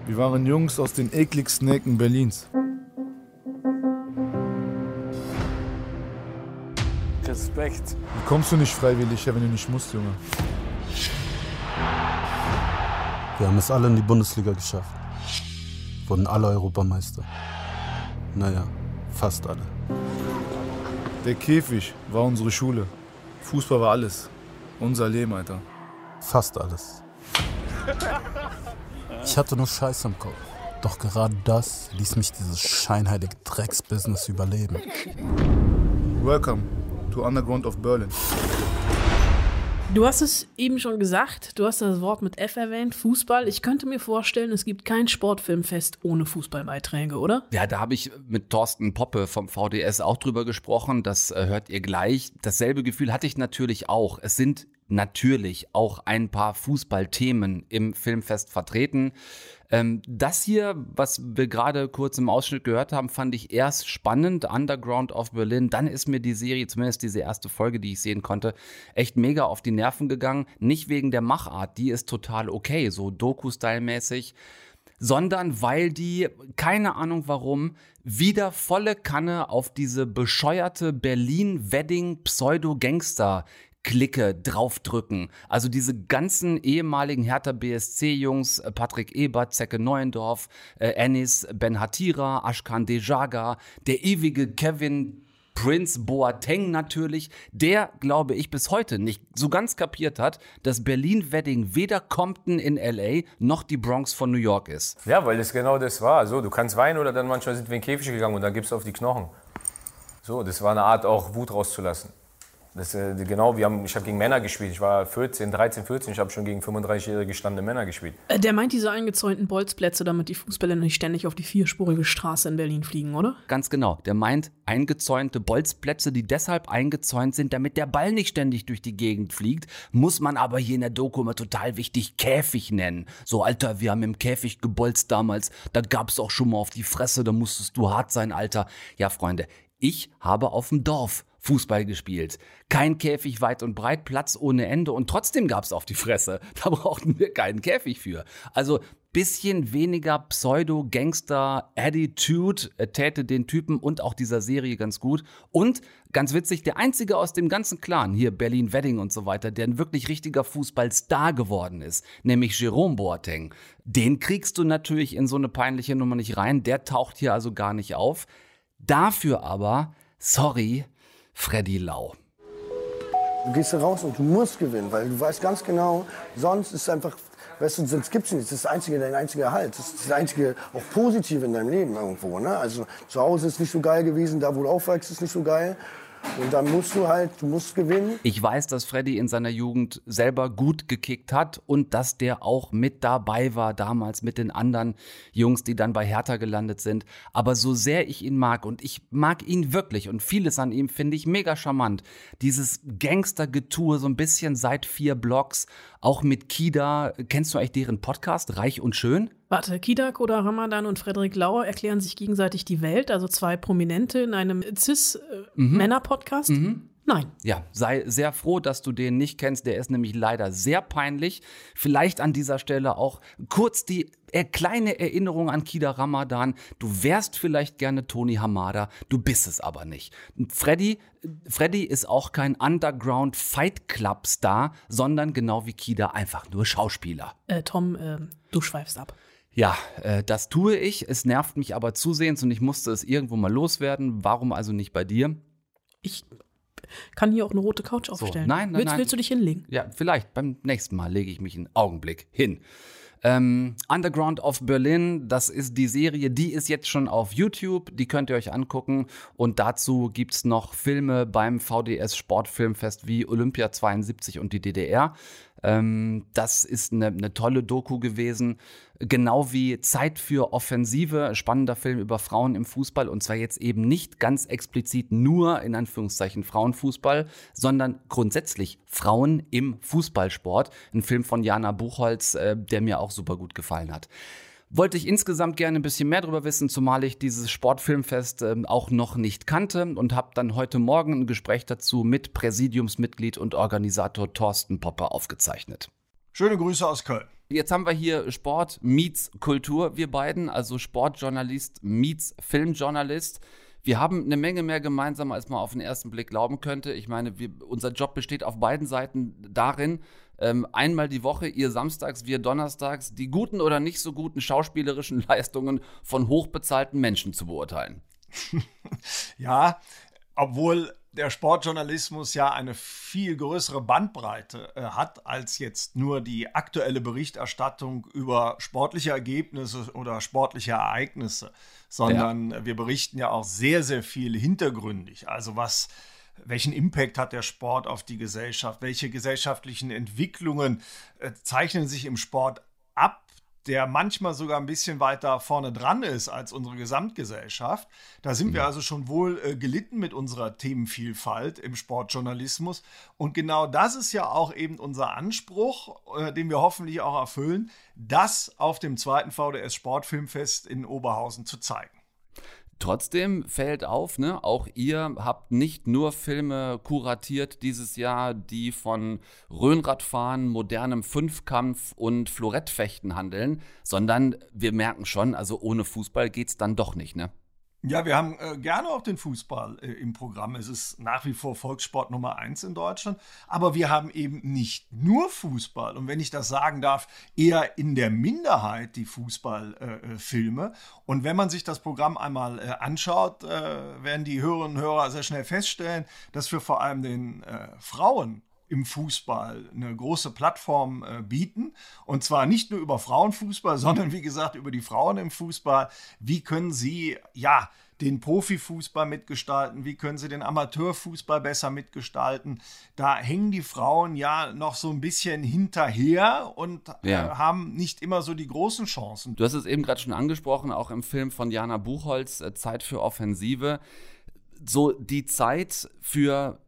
Wir waren Jungs aus den ekligsten Ecken Berlins. Respekt. Wie kommst du nicht freiwillig her, wenn du nicht musst, Junge? Wir haben es alle in die Bundesliga geschafft. Wurden alle Europameister. Naja, fast alle. Der Käfig war unsere Schule. Fußball war alles. Unser Leben, Alter. Fast alles. Ich hatte nur Scheiß im Kopf. Doch gerade das ließ mich dieses scheinheilige Drecksbusiness überleben. Welcome to Underground of Berlin. Du hast es eben schon gesagt, du hast das Wort mit F erwähnt, Fußball. Ich könnte mir vorstellen, es gibt kein Sportfilmfest ohne Fußballbeiträge, oder? Ja, da habe ich mit Thorsten Poppe vom VDS auch drüber gesprochen. Das äh, hört ihr gleich. Dasselbe Gefühl hatte ich natürlich auch. Es sind natürlich auch ein paar Fußballthemen im Filmfest vertreten. Ähm, das hier, was wir gerade kurz im Ausschnitt gehört haben, fand ich erst spannend. Underground of Berlin. Dann ist mir die Serie, zumindest diese erste Folge, die ich sehen konnte, echt mega auf die Nerven gegangen. Nicht wegen der Machart, die ist total okay, so Doku-Style-mäßig sondern weil die, keine Ahnung warum, wieder volle Kanne auf diese bescheuerte Berlin-Wedding-Pseudo-Gangster Clique draufdrücken. Also diese ganzen ehemaligen Hertha BSC-Jungs, äh, Patrick Ebert, Zecke Neuendorf, äh, Ennis Ben Hatira, Ashkan Dejaga, der ewige Kevin Prince Boateng natürlich, der, glaube ich, bis heute nicht so ganz kapiert hat, dass Berlin-Wedding weder Compton in L.A. noch die Bronx von New York ist. Ja, weil es genau das war. So, du kannst weinen oder dann manchmal sind wir in den Käfig gegangen und dann gibst du auf die Knochen. So, das war eine Art auch Wut rauszulassen. Das, äh, genau, wir haben, ich habe gegen Männer gespielt. Ich war 14, 13, 14. Ich habe schon gegen 35-jährige gestandene Männer gespielt. Äh, Der meint diese eingezäunten Bolzplätze, damit die Fußballer nicht ständig auf die vierspurige Straße in Berlin fliegen, oder? Ganz genau. Der meint eingezäunte Bolzplätze, die deshalb eingezäunt sind, damit der Ball nicht ständig durch die Gegend fliegt. Muss man aber hier in der Doku immer total wichtig Käfig nennen. So, Alter, wir haben im Käfig gebolzt damals. Da gab's auch schon mal auf die Fresse, da musstest du hart sein, Alter. Ja, Freunde, ich habe auf dem Dorf Fußball gespielt. Kein Käfig weit und breit, Platz ohne Ende und trotzdem gab's auf die Fresse. Da brauchten wir keinen Käfig für. Also bisschen weniger Pseudo-Gangster-Attitude äh, täte den Typen und auch dieser Serie ganz gut. Und ganz witzig, der einzige aus dem ganzen Clan, hier Berlin-Wedding und so weiter, der ein wirklich richtiger Fußballstar geworden ist, nämlich Jerome Boateng. Den kriegst du natürlich in so eine peinliche Nummer nicht rein. Der taucht hier also gar nicht auf. Dafür aber, sorry, Freddy Lau. Du gehst da raus und du musst gewinnen, weil du weißt ganz genau, sonst ist es einfach, weißt du, sonst gibt's nichts. Das ist das einzige, dein einziger Halt. Das ist das einzige auch Positive in deinem Leben irgendwo. Ne? Also zu Hause ist nicht so geil gewesen, da wo du aufwächst ist nicht so geil. Und dann musst du halt, du musst gewinnen. Ich weiß, dass Freddy in seiner Jugend selber gut gekickt hat und dass der auch mit dabei war damals mit den anderen Jungs, die dann bei Hertha gelandet sind. Aber so sehr ich ihn mag und ich mag ihn wirklich und vieles an ihm finde ich mega charmant. Dieses Gangstergetue so ein bisschen seit vier Blocks, auch mit Kida. Kennst du eigentlich deren Podcast Reich und Schön? Warte, Kidak oder Ramadan und Frederik Lauer erklären sich gegenseitig die Welt, also zwei Prominente in einem Cis-Männer-Podcast? Nein. Ja, sei sehr froh, dass du den nicht kennst. Der ist nämlich leider sehr peinlich. Vielleicht an dieser Stelle auch kurz die äh, kleine Erinnerung an Kida Ramadan. Du wärst vielleicht gerne Tony Hamada, du bist es aber nicht. Freddy, Freddy ist auch kein Underground Fight Club Star, sondern genau wie Kida einfach nur Schauspieler. Äh, Tom, äh, du schweifst ab. Ja, äh, das tue ich. Es nervt mich aber zusehends und ich musste es irgendwo mal loswerden. Warum also nicht bei dir? Ich kann hier auch eine rote Couch aufstellen. nein, nein, willst, nein. Willst du dich hinlegen? Ja, vielleicht beim nächsten Mal lege ich mich einen Augenblick hin. Ähm, Underground of Berlin, das ist die Serie, die ist jetzt schon auf YouTube, die könnt ihr euch angucken. Und dazu gibt es noch Filme beim VDS Sportfilmfest wie Olympia 72 und die DDR. Ähm, das ist eine, eine tolle Doku gewesen. Genau wie Zeit für Offensive, spannender Film über Frauen im Fußball. Und zwar jetzt eben nicht ganz explizit nur in Anführungszeichen Frauenfußball, sondern grundsätzlich Frauen im Fußballsport. Ein Film von Jana Buchholz, äh, der mir auch super gut gefallen hat wollte ich insgesamt gerne ein bisschen mehr darüber wissen, zumal ich dieses Sportfilmfest äh, auch noch nicht kannte und habe dann heute Morgen ein Gespräch dazu mit Präsidiumsmitglied und Organisator Thorsten Popper aufgezeichnet. Schöne Grüße aus Köln. Jetzt haben wir hier Sport meets Kultur, wir beiden, also Sportjournalist meets Filmjournalist. Wir haben eine Menge mehr gemeinsam, als man auf den ersten Blick glauben könnte. Ich meine, wir, unser Job besteht auf beiden Seiten darin, ähm, einmal die Woche, ihr samstags, wir donnerstags, die guten oder nicht so guten schauspielerischen Leistungen von hochbezahlten Menschen zu beurteilen. ja, obwohl der Sportjournalismus ja eine viel größere Bandbreite äh, hat als jetzt nur die aktuelle Berichterstattung über sportliche Ergebnisse oder sportliche Ereignisse, sondern ja. wir berichten ja auch sehr, sehr viel hintergründig. Also was welchen Impact hat der Sport auf die Gesellschaft? Welche gesellschaftlichen Entwicklungen äh, zeichnen sich im Sport ab? der manchmal sogar ein bisschen weiter vorne dran ist als unsere Gesamtgesellschaft. Da sind wir mhm. also schon wohl äh, gelitten mit unserer Themenvielfalt im Sportjournalismus. Und genau das ist ja auch eben unser Anspruch, äh, den wir hoffentlich auch erfüllen, das auf dem zweiten VDS Sportfilmfest in Oberhausen zu zeigen. Trotzdem fällt auf, ne, auch ihr habt nicht nur Filme kuratiert dieses Jahr, die von Röhnradfahren, modernem Fünfkampf und Florettfechten handeln, sondern wir merken schon, also ohne Fußball geht's dann doch nicht, ne? Ja, wir haben äh, gerne auch den Fußball äh, im Programm. Es ist nach wie vor Volkssport Nummer eins in Deutschland. Aber wir haben eben nicht nur Fußball. Und wenn ich das sagen darf, eher in der Minderheit die Fußballfilme. Äh, und wenn man sich das Programm einmal äh, anschaut, äh, werden die Hörerinnen und Hörer sehr schnell feststellen, dass wir vor allem den äh, Frauen im Fußball eine große Plattform äh, bieten. Und zwar nicht nur über Frauenfußball, sondern wie gesagt über die Frauen im Fußball. Wie können sie, ja, den Profifußball mitgestalten? Wie können sie den Amateurfußball besser mitgestalten? Da hängen die Frauen ja noch so ein bisschen hinterher und äh, ja. haben nicht immer so die großen Chancen. Du hast es eben gerade schon angesprochen, auch im Film von Jana Buchholz, äh, Zeit für Offensive. So die Zeit für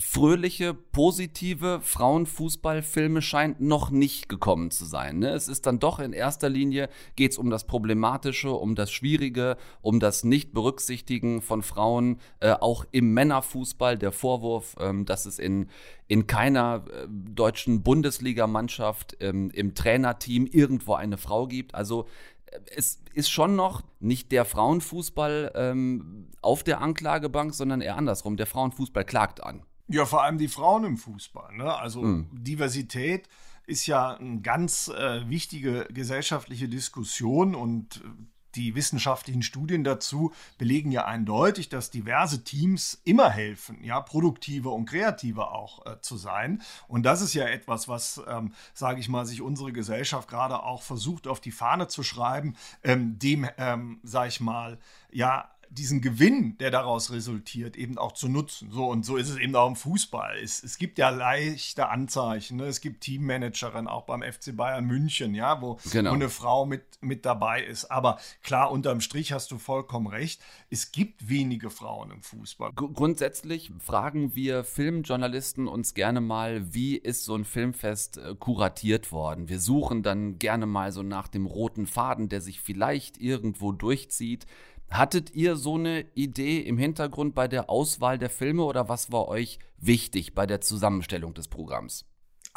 fröhliche, positive Frauenfußballfilme scheint noch nicht gekommen zu sein. Ne? Es ist dann doch in erster Linie geht es um das Problematische, um das Schwierige, um das Nicht-Berücksichtigen von Frauen, äh, auch im Männerfußball. Der Vorwurf, ähm, dass es in, in keiner äh, deutschen Bundesligamannschaft ähm, im Trainerteam irgendwo eine Frau gibt. Also äh, es ist schon noch nicht der Frauenfußball ähm, auf der Anklagebank, sondern eher andersrum. Der Frauenfußball klagt an. Ja, vor allem die Frauen im Fußball. Ne? Also mhm. Diversität ist ja eine ganz äh, wichtige gesellschaftliche Diskussion und äh, die wissenschaftlichen Studien dazu belegen ja eindeutig, dass diverse Teams immer helfen, ja, produktiver und kreativer auch äh, zu sein. Und das ist ja etwas, was, ähm, sage ich mal, sich unsere Gesellschaft gerade auch versucht auf die Fahne zu schreiben, ähm, dem, ähm, sage ich mal, ja, diesen Gewinn, der daraus resultiert, eben auch zu nutzen. So und so ist es eben auch im Fußball. Es, es gibt ja leichte Anzeichen. Ne? Es gibt Teammanagerinnen auch beim FC Bayern München, ja, wo, genau. wo eine Frau mit, mit dabei ist. Aber klar, unterm Strich hast du vollkommen recht. Es gibt wenige Frauen im Fußball. Grundsätzlich fragen wir Filmjournalisten uns gerne mal, wie ist so ein Filmfest äh, kuratiert worden? Wir suchen dann gerne mal so nach dem roten Faden, der sich vielleicht irgendwo durchzieht. Hattet ihr so eine Idee im Hintergrund bei der Auswahl der Filme oder was war euch wichtig bei der Zusammenstellung des Programms?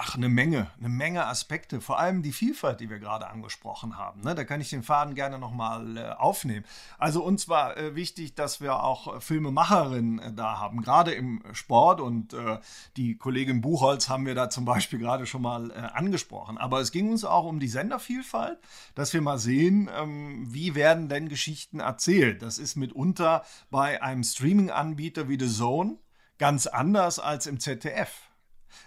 Ach, eine Menge, eine Menge Aspekte, vor allem die Vielfalt, die wir gerade angesprochen haben. Ne? Da kann ich den Faden gerne nochmal äh, aufnehmen. Also uns war äh, wichtig, dass wir auch äh, Filmemacherinnen da haben, gerade im Sport und die Kollegin Buchholz haben wir da zum Beispiel gerade schon mal angesprochen. Aber es ging uns auch um die Sendervielfalt, dass wir mal sehen, ähm, wie werden denn Geschichten erzählt. Das ist mitunter bei einem Streaming-Anbieter wie The Zone ganz anders als im ZDF.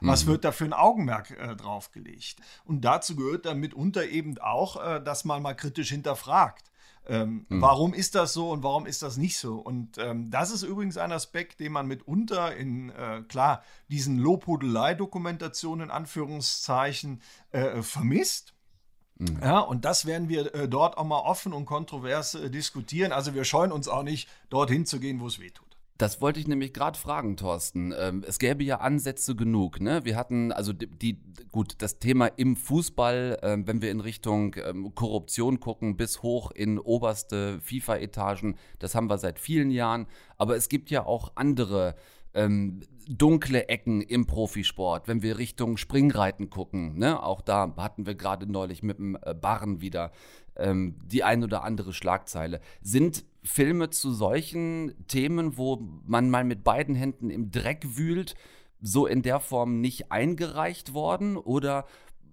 Was Mhm. wird da für ein Augenmerk äh, drauf gelegt? Und dazu gehört dann mitunter eben auch, äh, dass man mal kritisch hinterfragt. Ähm, Mhm. Warum ist das so und warum ist das nicht so? Und ähm, das ist übrigens ein Aspekt, den man mitunter in, äh, klar, diesen Lobhudelei-Dokumentationen in Anführungszeichen äh, vermisst. Ja, und das werden wir äh, dort auch mal offen und kontrovers äh, diskutieren. Also wir scheuen uns auch nicht, dorthin zu gehen, wo es weh tut. Das wollte ich nämlich gerade fragen, Thorsten. Ähm, es gäbe ja Ansätze genug. Ne? Wir hatten also die, die gut das Thema im Fußball, ähm, wenn wir in Richtung ähm, Korruption gucken, bis hoch in oberste FIFA-Etagen. Das haben wir seit vielen Jahren. Aber es gibt ja auch andere ähm, dunkle Ecken im Profisport, wenn wir Richtung Springreiten gucken. Ne? Auch da hatten wir gerade neulich mit dem äh, Barren wieder ähm, die ein oder andere Schlagzeile. Sind Filme zu solchen Themen, wo man mal mit beiden Händen im Dreck wühlt, so in der Form nicht eingereicht worden? Oder,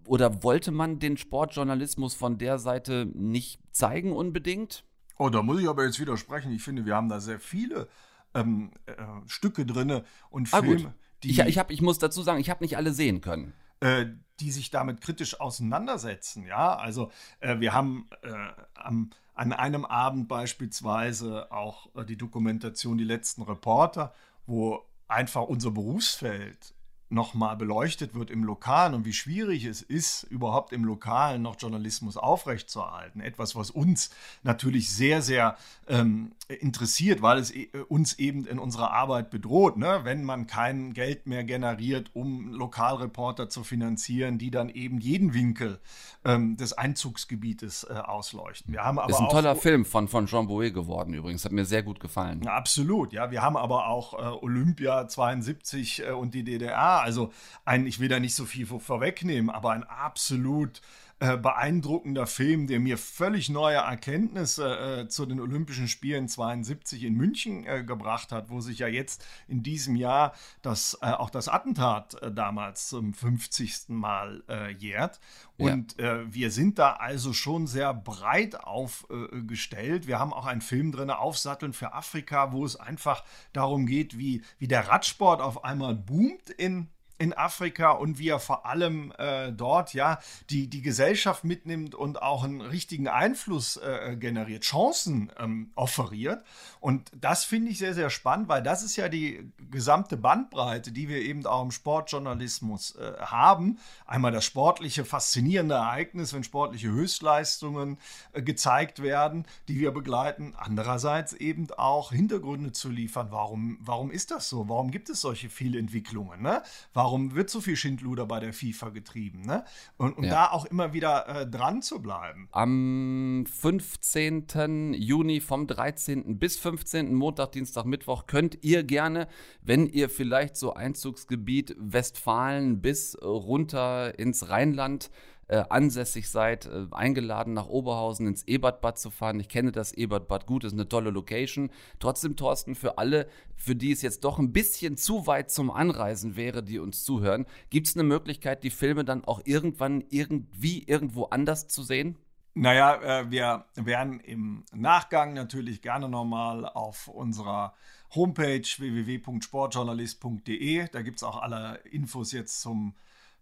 oder wollte man den Sportjournalismus von der Seite nicht zeigen unbedingt? Oh, da muss ich aber jetzt widersprechen. Ich finde, wir haben da sehr viele ähm, äh, Stücke drin und Ah, Filme, gut. die, Ich, ich, hab, ich muss dazu sagen, ich habe nicht alle sehen können. äh, die sich damit kritisch auseinandersetzen. Ja, also äh, wir haben äh, am, an einem Abend beispielsweise auch äh, die Dokumentation Die letzten Reporter, wo einfach unser Berufsfeld nochmal beleuchtet wird im Lokalen und wie schwierig es ist, überhaupt im Lokalen noch Journalismus aufrechtzuerhalten. Etwas, was uns natürlich sehr, sehr ähm, interessiert, weil es e uns eben in unserer Arbeit bedroht, ne? wenn man kein Geld mehr generiert, um Lokalreporter zu finanzieren, die dann eben jeden Winkel ähm, des Einzugsgebietes äh, ausleuchten. Wir haben aber ist ein auch toller Film von, von Jean Bouet geworden übrigens, hat mir sehr gut gefallen. ja, absolut, ja. Wir haben aber auch äh, Olympia 72 äh, und die DDR. Also ein, ich will da nicht so viel vor- vorwegnehmen, aber ein absolut äh, beeindruckender Film, der mir völlig neue Erkenntnisse äh, zu den Olympischen Spielen 72 in München äh, gebracht hat, wo sich ja jetzt in diesem Jahr das, äh, auch das Attentat äh, damals zum 50. Mal äh, jährt. Ja. Und äh, wir sind da also schon sehr breit aufgestellt. wir haben auch einen Film drin, Aufsatteln für Afrika, wo es einfach darum geht, wie, wie der Radsport auf einmal boomt in in Afrika und wie er vor allem äh, dort ja die, die Gesellschaft mitnimmt und auch einen richtigen Einfluss äh, generiert, Chancen ähm, offeriert. Und das finde ich sehr, sehr spannend, weil das ist ja die gesamte Bandbreite, die wir eben auch im Sportjournalismus äh, haben. Einmal das sportliche, faszinierende Ereignis, wenn sportliche Höchstleistungen äh, gezeigt werden, die wir begleiten. Andererseits eben auch Hintergründe zu liefern. Warum, warum ist das so? Warum gibt es solche Fehlentwicklungen? Ne? Warum wird so viel Schindluder bei der FIFA getrieben? Ne? Und, und Ja. da auch immer wieder äh, dran zu bleiben. Am 15. Juni vom 13. bis 15. Montag, Dienstag, Mittwoch könnt ihr gerne, wenn ihr vielleicht so Einzugsgebiet Westfalen bis runter ins Rheinland äh, ansässig seid, äh, eingeladen nach Oberhausen ins Ebertbad zu fahren. Ich kenne das Ebertbad gut, ist eine tolle Location. Trotzdem, Thorsten, für alle, für die es jetzt doch ein bisschen zu weit zum Anreisen wäre, die uns zuhören, gibt es eine Möglichkeit, die Filme dann auch irgendwann irgendwie irgendwo anders zu sehen? Naja, äh, wir werden im Nachgang natürlich gerne nochmal auf unserer Homepage www.sportjournalist.de, da gibt es auch alle Infos jetzt zum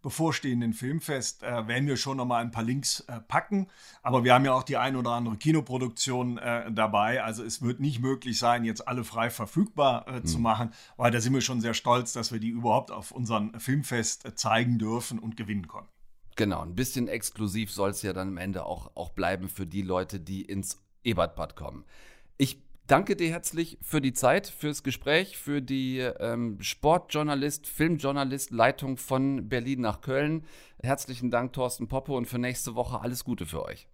bevorstehenden Filmfest, äh, werden wir schon nochmal ein paar Links äh, packen. Aber wir haben ja auch die ein oder andere Kinoproduktion äh, dabei. Also es wird nicht möglich sein, jetzt alle frei verfügbar äh, zu machen, weil da sind wir schon sehr stolz, dass wir die überhaupt auf unserem Filmfest äh, zeigen dürfen und gewinnen konnten. Genau, ein bisschen exklusiv soll es ja dann am Ende auch, auch bleiben für die Leute, die ins Ebertbad kommen. Ich danke dir herzlich für die Zeit, fürs Gespräch, für die ähm, Sportjournalist, Filmjournalist, Leitung von Berlin nach Köln. Herzlichen Dank, Thorsten Poppe, und für nächste Woche alles Gute für euch.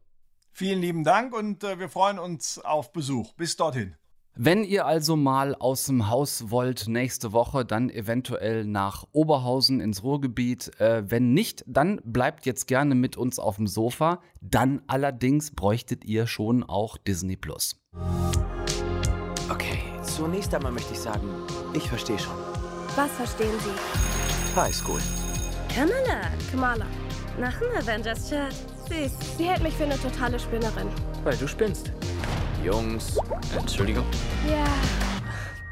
Vielen lieben Dank und äh, wir freuen uns auf Besuch. Bis dorthin. Wenn ihr also mal aus dem Haus wollt nächste Woche, dann eventuell nach Oberhausen ins Ruhrgebiet. Äh, wenn nicht, dann bleibt jetzt gerne mit uns auf dem Sofa. Dann allerdings bräuchtet ihr schon auch Disney Plus. Okay, zunächst einmal möchte ich sagen, ich verstehe schon. Was verstehen Sie? High School. Kamala. Kamala. Nach dem Avengers-Chat. Süß. Sie hält mich für eine totale Spinnerin. Weil du spinnst. Jungs, Entschuldigung. Ja.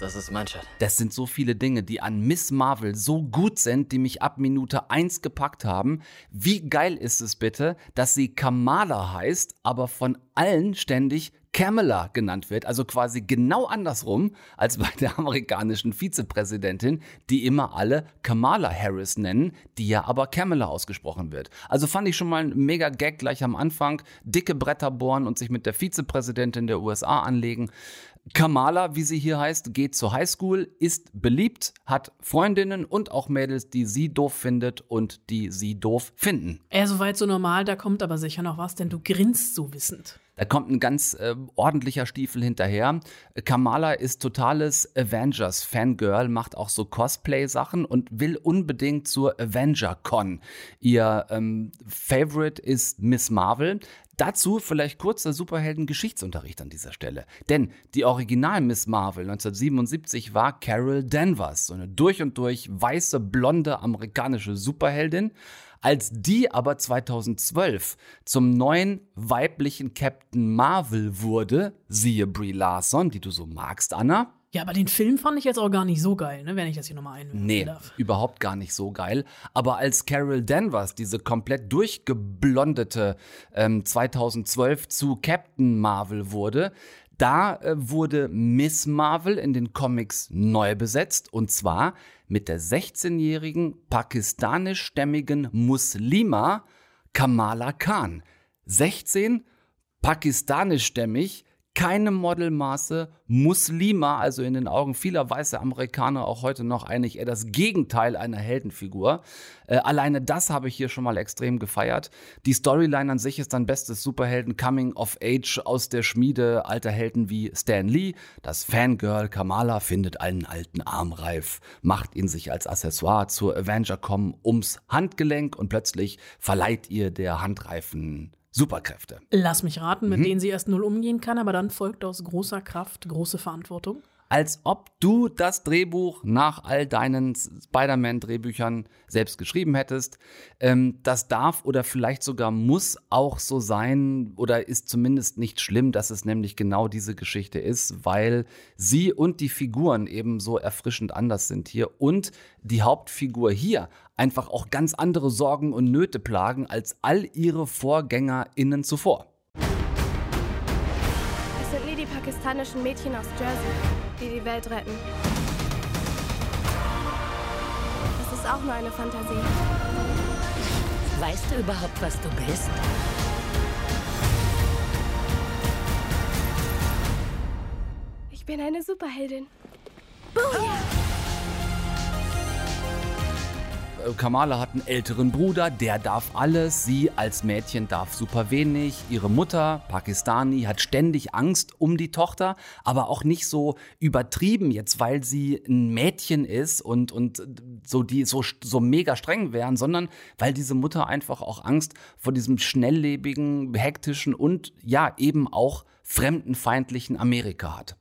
Das ist mein Chat. Das sind so viele Dinge, die an Miss Marvel so gut sind, die mich ab Minute 1 gepackt haben. Wie geil ist es bitte, dass sie Kamala heißt, aber von allen ständig Kamala genannt wird, also quasi genau andersrum als bei der amerikanischen Vizepräsidentin, die immer alle Kamala Harris nennen, die ja aber Kamala ausgesprochen wird. Also fand ich schon mal ein mega Gag gleich am Anfang, dicke Bretter bohren und sich mit der Vizepräsidentin der USA anlegen. Kamala, wie sie hier heißt, geht zur Highschool, ist beliebt, hat Freundinnen und auch Mädels, die sie doof findet und die sie doof finden. Er soweit so normal, da kommt aber sicher noch was, denn du grinst so wissend. Da kommt ein ganz äh, ordentlicher Stiefel hinterher. Kamala ist totales Avengers-Fangirl, macht auch so Cosplay-Sachen und will unbedingt zur Avenger-Con. Ihr ähm, Favorite ist Miss Marvel. Dazu vielleicht kurzer Superhelden-Geschichtsunterricht an dieser Stelle. Denn die Original Miss Marvel 1977 war Carol Danvers, so eine durch und durch weiße, blonde amerikanische Superheldin. Als die aber 2012 zum neuen weiblichen Captain Marvel wurde, siehe Brie Larson, die du so magst, Anna, Ja, aber den Film fand ich jetzt auch gar nicht so geil, ne, wenn ich das hier nochmal einwerfen Nee, darf. überhaupt gar nicht so geil. Aber als Carol Danvers, diese komplett durchgeblondete ähm, 2012 zu Captain Marvel wurde, da äh, wurde Miss Marvel in den Comics neu besetzt und zwar mit der 16-jährigen pakistanischstämmigen Muslima Kamala Khan. 16, pakistanischstämmig, keine Modelmaße, Muslima, also in den Augen vieler weißer Amerikaner auch heute noch eigentlich eher das Gegenteil einer Heldenfigur. Äh, alleine das habe ich hier schon mal extrem gefeiert. Die Storyline an sich ist dann bestes Superhelden Coming of Age aus der Schmiede alter Helden wie Stan Lee. Das Fangirl Kamala findet einen alten Armreif, macht ihn sich als Accessoire zur Avenger-Com ums Handgelenk und plötzlich verleiht ihr der Handreifen Superkräfte. Lass mich raten, mit Mhm. denen sie erst null umgehen kann, aber dann folgt aus großer Kraft große Verantwortung. Als ob du das Drehbuch nach all deinen Spider-Man-Drehbüchern selbst geschrieben hättest. Ähm, das darf oder vielleicht sogar muss auch so sein oder ist zumindest nicht schlimm, dass es nämlich genau diese Geschichte ist, weil sie und die Figuren eben so erfrischend anders sind hier und die Hauptfigur hier einfach auch ganz andere Sorgen und Nöte plagen als all ihre VorgängerInnen zuvor. Es sind nie die pakistanischen Mädchen aus Jersey, die die Welt retten. Das ist auch nur eine Fantasie. Weißt du überhaupt, was du bist? Ich bin eine Superheldin. Booyah! Kamala hat einen älteren Bruder, der darf alles, sie als Mädchen darf super wenig. Ihre Mutter, Pakistani, hat ständig Angst um die Tochter, aber auch nicht so übertrieben jetzt, weil sie ein Mädchen ist und, und so die so, so mega streng wären, sondern weil diese Mutter einfach auch Angst vor diesem schnelllebigen, hektischen und ja eben auch fremdenfeindlichen Amerika hat.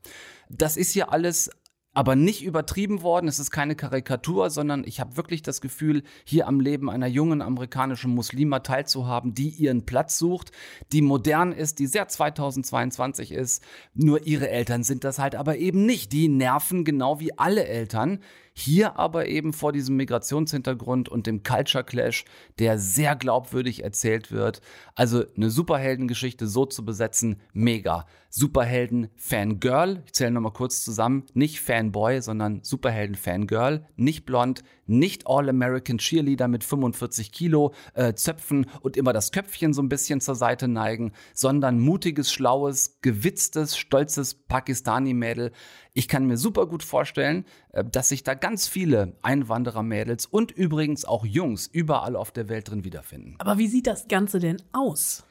Das ist hier alles aber nicht übertrieben worden. Es ist keine Karikatur, sondern ich habe wirklich das Gefühl, hier am Leben einer jungen amerikanischen Muslima teilzuhaben, die ihren Platz sucht, die modern ist, die sehr 2022 ist. Nur ihre Eltern sind das halt aber eben nicht. Die nerven genau wie alle Eltern. Hier aber eben vor diesem Migrationshintergrund und dem Culture Clash, der sehr glaubwürdig erzählt wird. Also eine Superheldengeschichte so zu besetzen, mega. Superhelden-Fangirl, ich zähle nochmal kurz zusammen, nicht Fanboy, sondern Superhelden-Fangirl, nicht blond, nicht All-American Cheerleader mit 45 Kilo äh, Zöpfen und immer das Köpfchen so ein bisschen zur Seite neigen, sondern mutiges, schlaues, gewitztes, stolzes Pakistani-Mädel. Ich kann mir super gut vorstellen, äh, dass sich da ganz viele Einwanderer-Mädels und übrigens auch Jungs überall auf der Welt drin wiederfinden. Aber wie sieht das Ganze denn aus?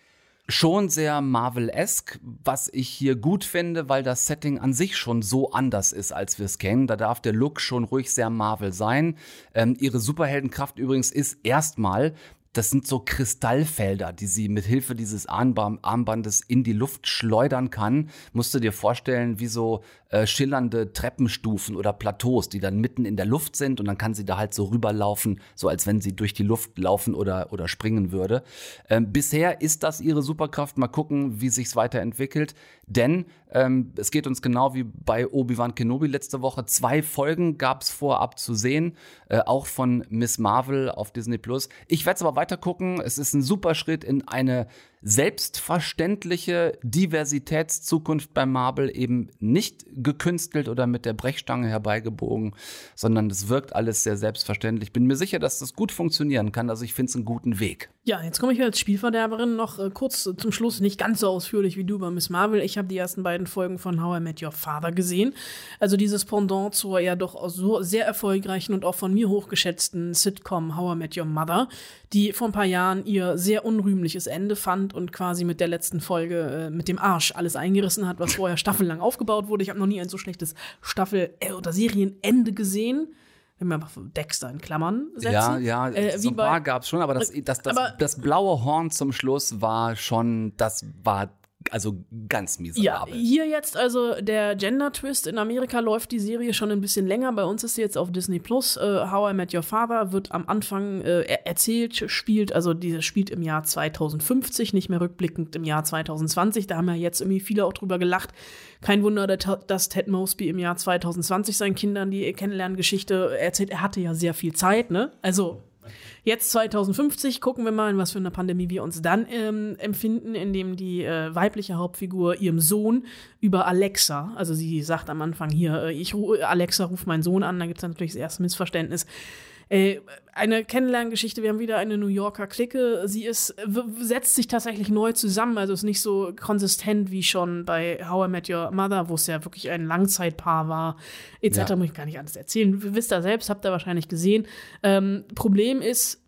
Schon sehr Marvel-esque, was ich hier gut finde, weil das Setting an sich schon so anders ist, als wir es kennen. Da darf der Look schon ruhig sehr Marvel sein. Ähm, ihre Superheldenkraft übrigens ist erstmal das sind so Kristallfelder, die sie mit Hilfe dieses Armbandes in die Luft schleudern kann. Musst du dir vorstellen, wie so äh, schillernde Treppenstufen oder Plateaus, die dann mitten in der Luft sind und dann kann sie da halt so rüberlaufen, so als wenn sie durch die Luft laufen oder, oder springen würde. Ähm, bisher ist das ihre Superkraft. Mal gucken, wie sich's weiterentwickelt. Denn ähm, es geht uns genau wie bei Obi-Wan Kenobi letzte Woche. Zwei Folgen gab es vorab zu sehen, äh, auch von Miss Marvel auf Disney Plus. Ich werde es aber weiter gucken. Es ist ein super Schritt in eine selbstverständliche Diversitätszukunft bei Marvel eben nicht gekünstelt oder mit der Brechstange herbeigebogen, sondern es wirkt alles sehr selbstverständlich. Bin mir sicher, dass das gut funktionieren kann. Also ich finde es einen guten Weg. Ja, jetzt komme ich als Spielverderberin noch äh, kurz zum Schluss, nicht ganz so ausführlich wie du bei Miss Marvel. Ich habe die ersten beiden Folgen von How I Met Your Father gesehen. Also dieses Pendant zur ja doch so sehr erfolgreichen und auch von mir hochgeschätzten Sitcom How I Met Your Mother, die vor ein paar Jahren ihr sehr unrühmliches Ende fand und quasi mit der letzten Folge äh, mit dem Arsch alles eingerissen hat, was vorher staffellang aufgebaut wurde. Ich habe noch nie ein so schlechtes Staffel- äh, oder Serienende gesehen wenn wir einfach Dexter in Klammern setzen. Ja, ja, äh, so ein paar gab es schon, aber das, das, das, aber- das blaue Horn zum Schluss war schon, das war also ganz Ja, miserabel. hier jetzt also der Gender-Twist. In Amerika läuft die Serie schon ein bisschen länger. Bei uns ist sie jetzt auf Disney Plus. Äh, How I Met Your Father wird am Anfang er erzählt, spielt, also diese spielt im Jahr 2050, nicht mehr rückblickend im Jahr 2020. Da haben ja jetzt irgendwie viele auch drüber gelacht. Kein Wunder, dass- dass Ted Mosby im Jahr 2020 seinen Kindern die Kennenlerngeschichte erzählt. Er hatte ja sehr viel Zeit, ne? Also Jetzt 2050 gucken wir mal, in was für eine Pandemie wir uns dann ähm, empfinden, indem die äh, weibliche Hauptfigur ihrem Sohn über Alexa, also sie sagt am Anfang hier, äh, ich Alexa ruft meinen Sohn an, da gibt es natürlich das erste Missverständnis. Äh, eine Kennenlerngeschichte, wir haben wieder eine New Yorker Clique. Sie ist, setzt sich tatsächlich neu zusammen, also ist nicht so konsistent wie schon bei How I Met Your Mother, wo es ja wirklich ein Langzeitpaar war, etc. Ja. Muss ich gar nicht alles erzählen. Ihr wisst ihr selbst, habt ihr wahrscheinlich gesehen. Ähm, Problem ist,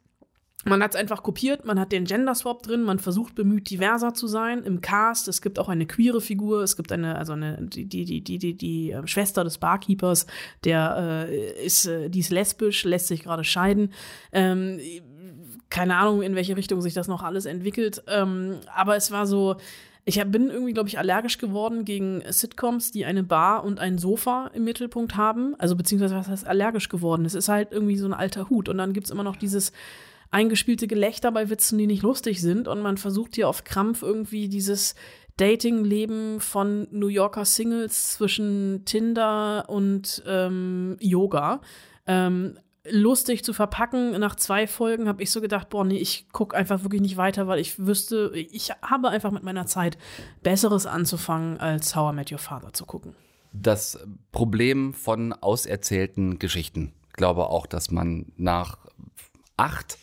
man hat es einfach kopiert, man hat den Gender Swap drin, man versucht bemüht diverser zu sein im Cast. Es gibt auch eine queere Figur, es gibt eine, also eine, die, die, die, die, die, äh, Schwester des Barkeepers, der äh, ist, äh, die ist lesbisch, lässt sich gerade scheiden. Ähm, keine Ahnung, in welche Richtung sich das noch alles entwickelt. Ähm, aber es war so, ich hab, bin irgendwie, glaube ich, allergisch geworden gegen Sitcoms, die eine Bar und ein Sofa im Mittelpunkt haben. Also beziehungsweise was heißt allergisch geworden? Es ist halt irgendwie so ein alter Hut. Und dann gibt's immer noch dieses eingespielte Gelächter bei Witzen, die nicht lustig sind. Und man versucht hier auf Krampf irgendwie dieses Dating-Leben von New Yorker Singles zwischen Tinder und ähm, Yoga ähm, lustig zu verpacken. Nach zwei Folgen habe ich so gedacht, boah, nee, ich gucke einfach wirklich nicht weiter, weil ich wüsste, ich habe einfach mit meiner Zeit Besseres anzufangen, als How I Met Your Father zu gucken. das Problem von auserzählten Geschichten. Ich glaube auch, dass man nach acht,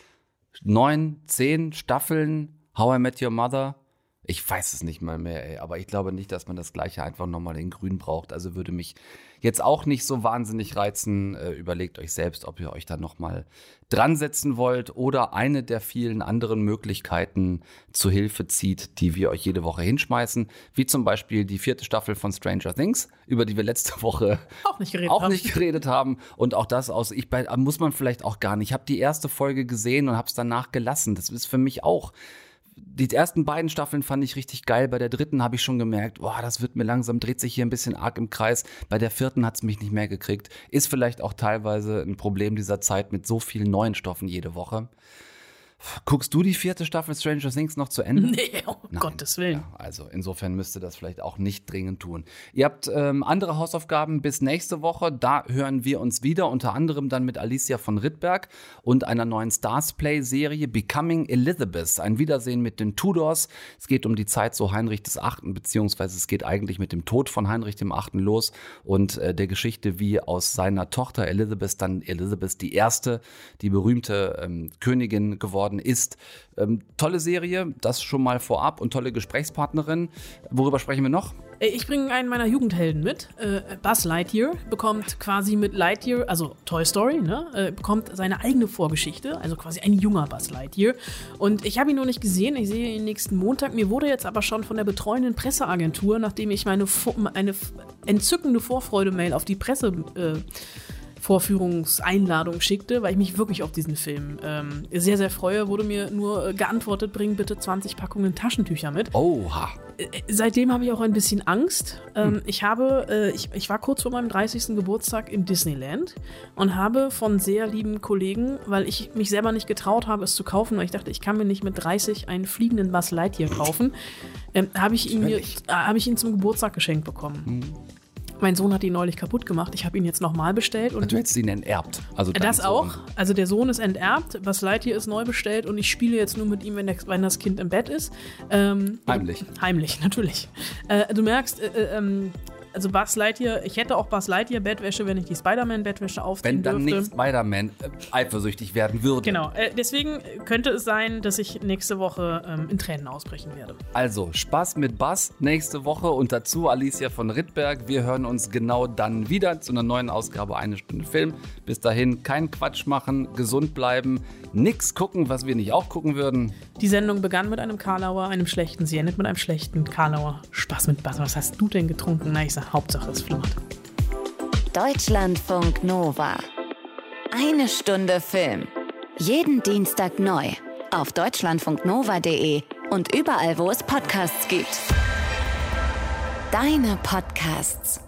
neun, zehn Staffeln How I Met Your Mother, ich weiß es nicht mal mehr, ey, aber ich glaube nicht, dass man das gleiche einfach nochmal in grün braucht. Also würde mich jetzt auch nicht so wahnsinnig reizen. Äh, überlegt euch selbst, ob ihr euch da nochmal dran setzen wollt oder eine der vielen anderen Möglichkeiten zu Hilfe zieht, die wir euch jede Woche hinschmeißen, wie zum Beispiel die vierte Staffel von Stranger Things, über die wir letzte Woche Auch nicht geredet auch haben. nicht geredet haben und auch das aus ich muss man vielleicht auch gar nicht. Ich habe die erste Folge gesehen und habe es danach gelassen. Das ist für mich auch die ersten beiden Staffeln fand ich richtig geil. Bei der dritten habe ich schon gemerkt, boah, das wird mir langsam, dreht sich hier ein bisschen arg im Kreis. Bei der vierten hat es mich nicht mehr gekriegt. Ist vielleicht auch teilweise ein Problem dieser Zeit mit so vielen neuen Stoffen jede Woche. Guckst du die vierte Staffel Stranger Things noch zu Ende? Nee, um Gottes Willen. Also insofern müsste das vielleicht auch nicht dringend tun. Ihr habt ähm, andere Hausaufgaben bis nächste Woche. Da hören wir uns wieder, unter anderem dann mit Alicia von Rittberg und einer neuen Stars Play-Serie Becoming Elizabeth. Ein Wiedersehen mit den Tudors. Es geht um die Zeit so Heinrich des Achten, beziehungsweise es geht eigentlich mit dem Tod von Heinrich dem Achten los und äh, der Geschichte, wie aus seiner Tochter Elizabeth dann Elizabeth die Erste, die berühmte ähm, Königin geworden ist. Ähm, tolle Serie, das schon mal vorab und tolle Gesprächspartnerin. Worüber sprechen wir noch? Äh, Ich bringe einen meiner Jugendhelden mit. Äh, Buzz Lightyear bekommt quasi mit Lightyear, also Toy Story, ne, äh, bekommt seine eigene Vorgeschichte, also quasi ein junger Buzz Lightyear. Und ich habe ihn noch nicht gesehen. Ich sehe ihn nächsten Montag. Mir wurde jetzt aber schon von der betreuenden Presseagentur, nachdem ich meine eine entzückende Vorfreude-Mail auf die Presse äh, Vorführungseinladung schickte, weil ich mich wirklich auf diesen Film ähm, sehr, sehr freue, wurde mir nur äh, geantwortet, bring bitte 20 Packungen Taschentücher mit. Oha. Äh, seitdem habe ich auch ein bisschen Angst. Ähm, Ich habe, äh, ich, ich war kurz vor meinem 30. Geburtstag im Disneyland und habe von sehr lieben Kollegen, weil ich mich selber nicht getraut habe, es zu kaufen, weil ich dachte, ich kann mir nicht mit 30 einen fliegenden Buzz Lightyear kaufen, ähm, habe ich, ihn mir- äh, habe ich ihn zum Geburtstag geschenkt bekommen. Mein Sohn hat ihn neulich kaputt gemacht. Ich habe ihn jetzt nochmal bestellt und Du hättest ihn enterbt. Also das auch. Also der Sohn ist enterbt, Buzz Lightyear ist neu bestellt und ich spiele jetzt nur mit ihm, wenn, der, wenn das Kind im Bett ist. Ähm, Heimlich. Heimlich, natürlich. Äh, du merkst, äh, äh, ähm, also Buzz Lightyear, ich hätte auch Buzz Lightyear Bettwäsche, wenn ich die Spider-Man-Bettwäsche aufziehen Wenn dann dürfte. nicht Spider-Man äh, eifersüchtig werden würde. Genau, äh, deswegen könnte es sein, dass ich nächste Woche ähm, in Tränen ausbrechen werde. Also, Spaß mit Bass nächste Woche und dazu Alicia von Rittberg. Wir hören uns genau dann wieder zu einer neuen Ausgabe Eine Stunde Film. Bis dahin kein Quatsch machen, gesund bleiben, nix gucken, was wir nicht auch gucken würden. Die Sendung begann mit einem Karlauer, einem schlechten, sie endet mit einem schlechten Karlauer. Spaß mit Buzz. Was hast du denn getrunken? Na, ich sag, Hauptsache es flimmert. Deutschlandfunk Nova. Eine Stunde Film. Jeden Dienstag neu. Auf deutschlandfunknova.de und überall, wo es Podcasts gibt. Deine Podcasts.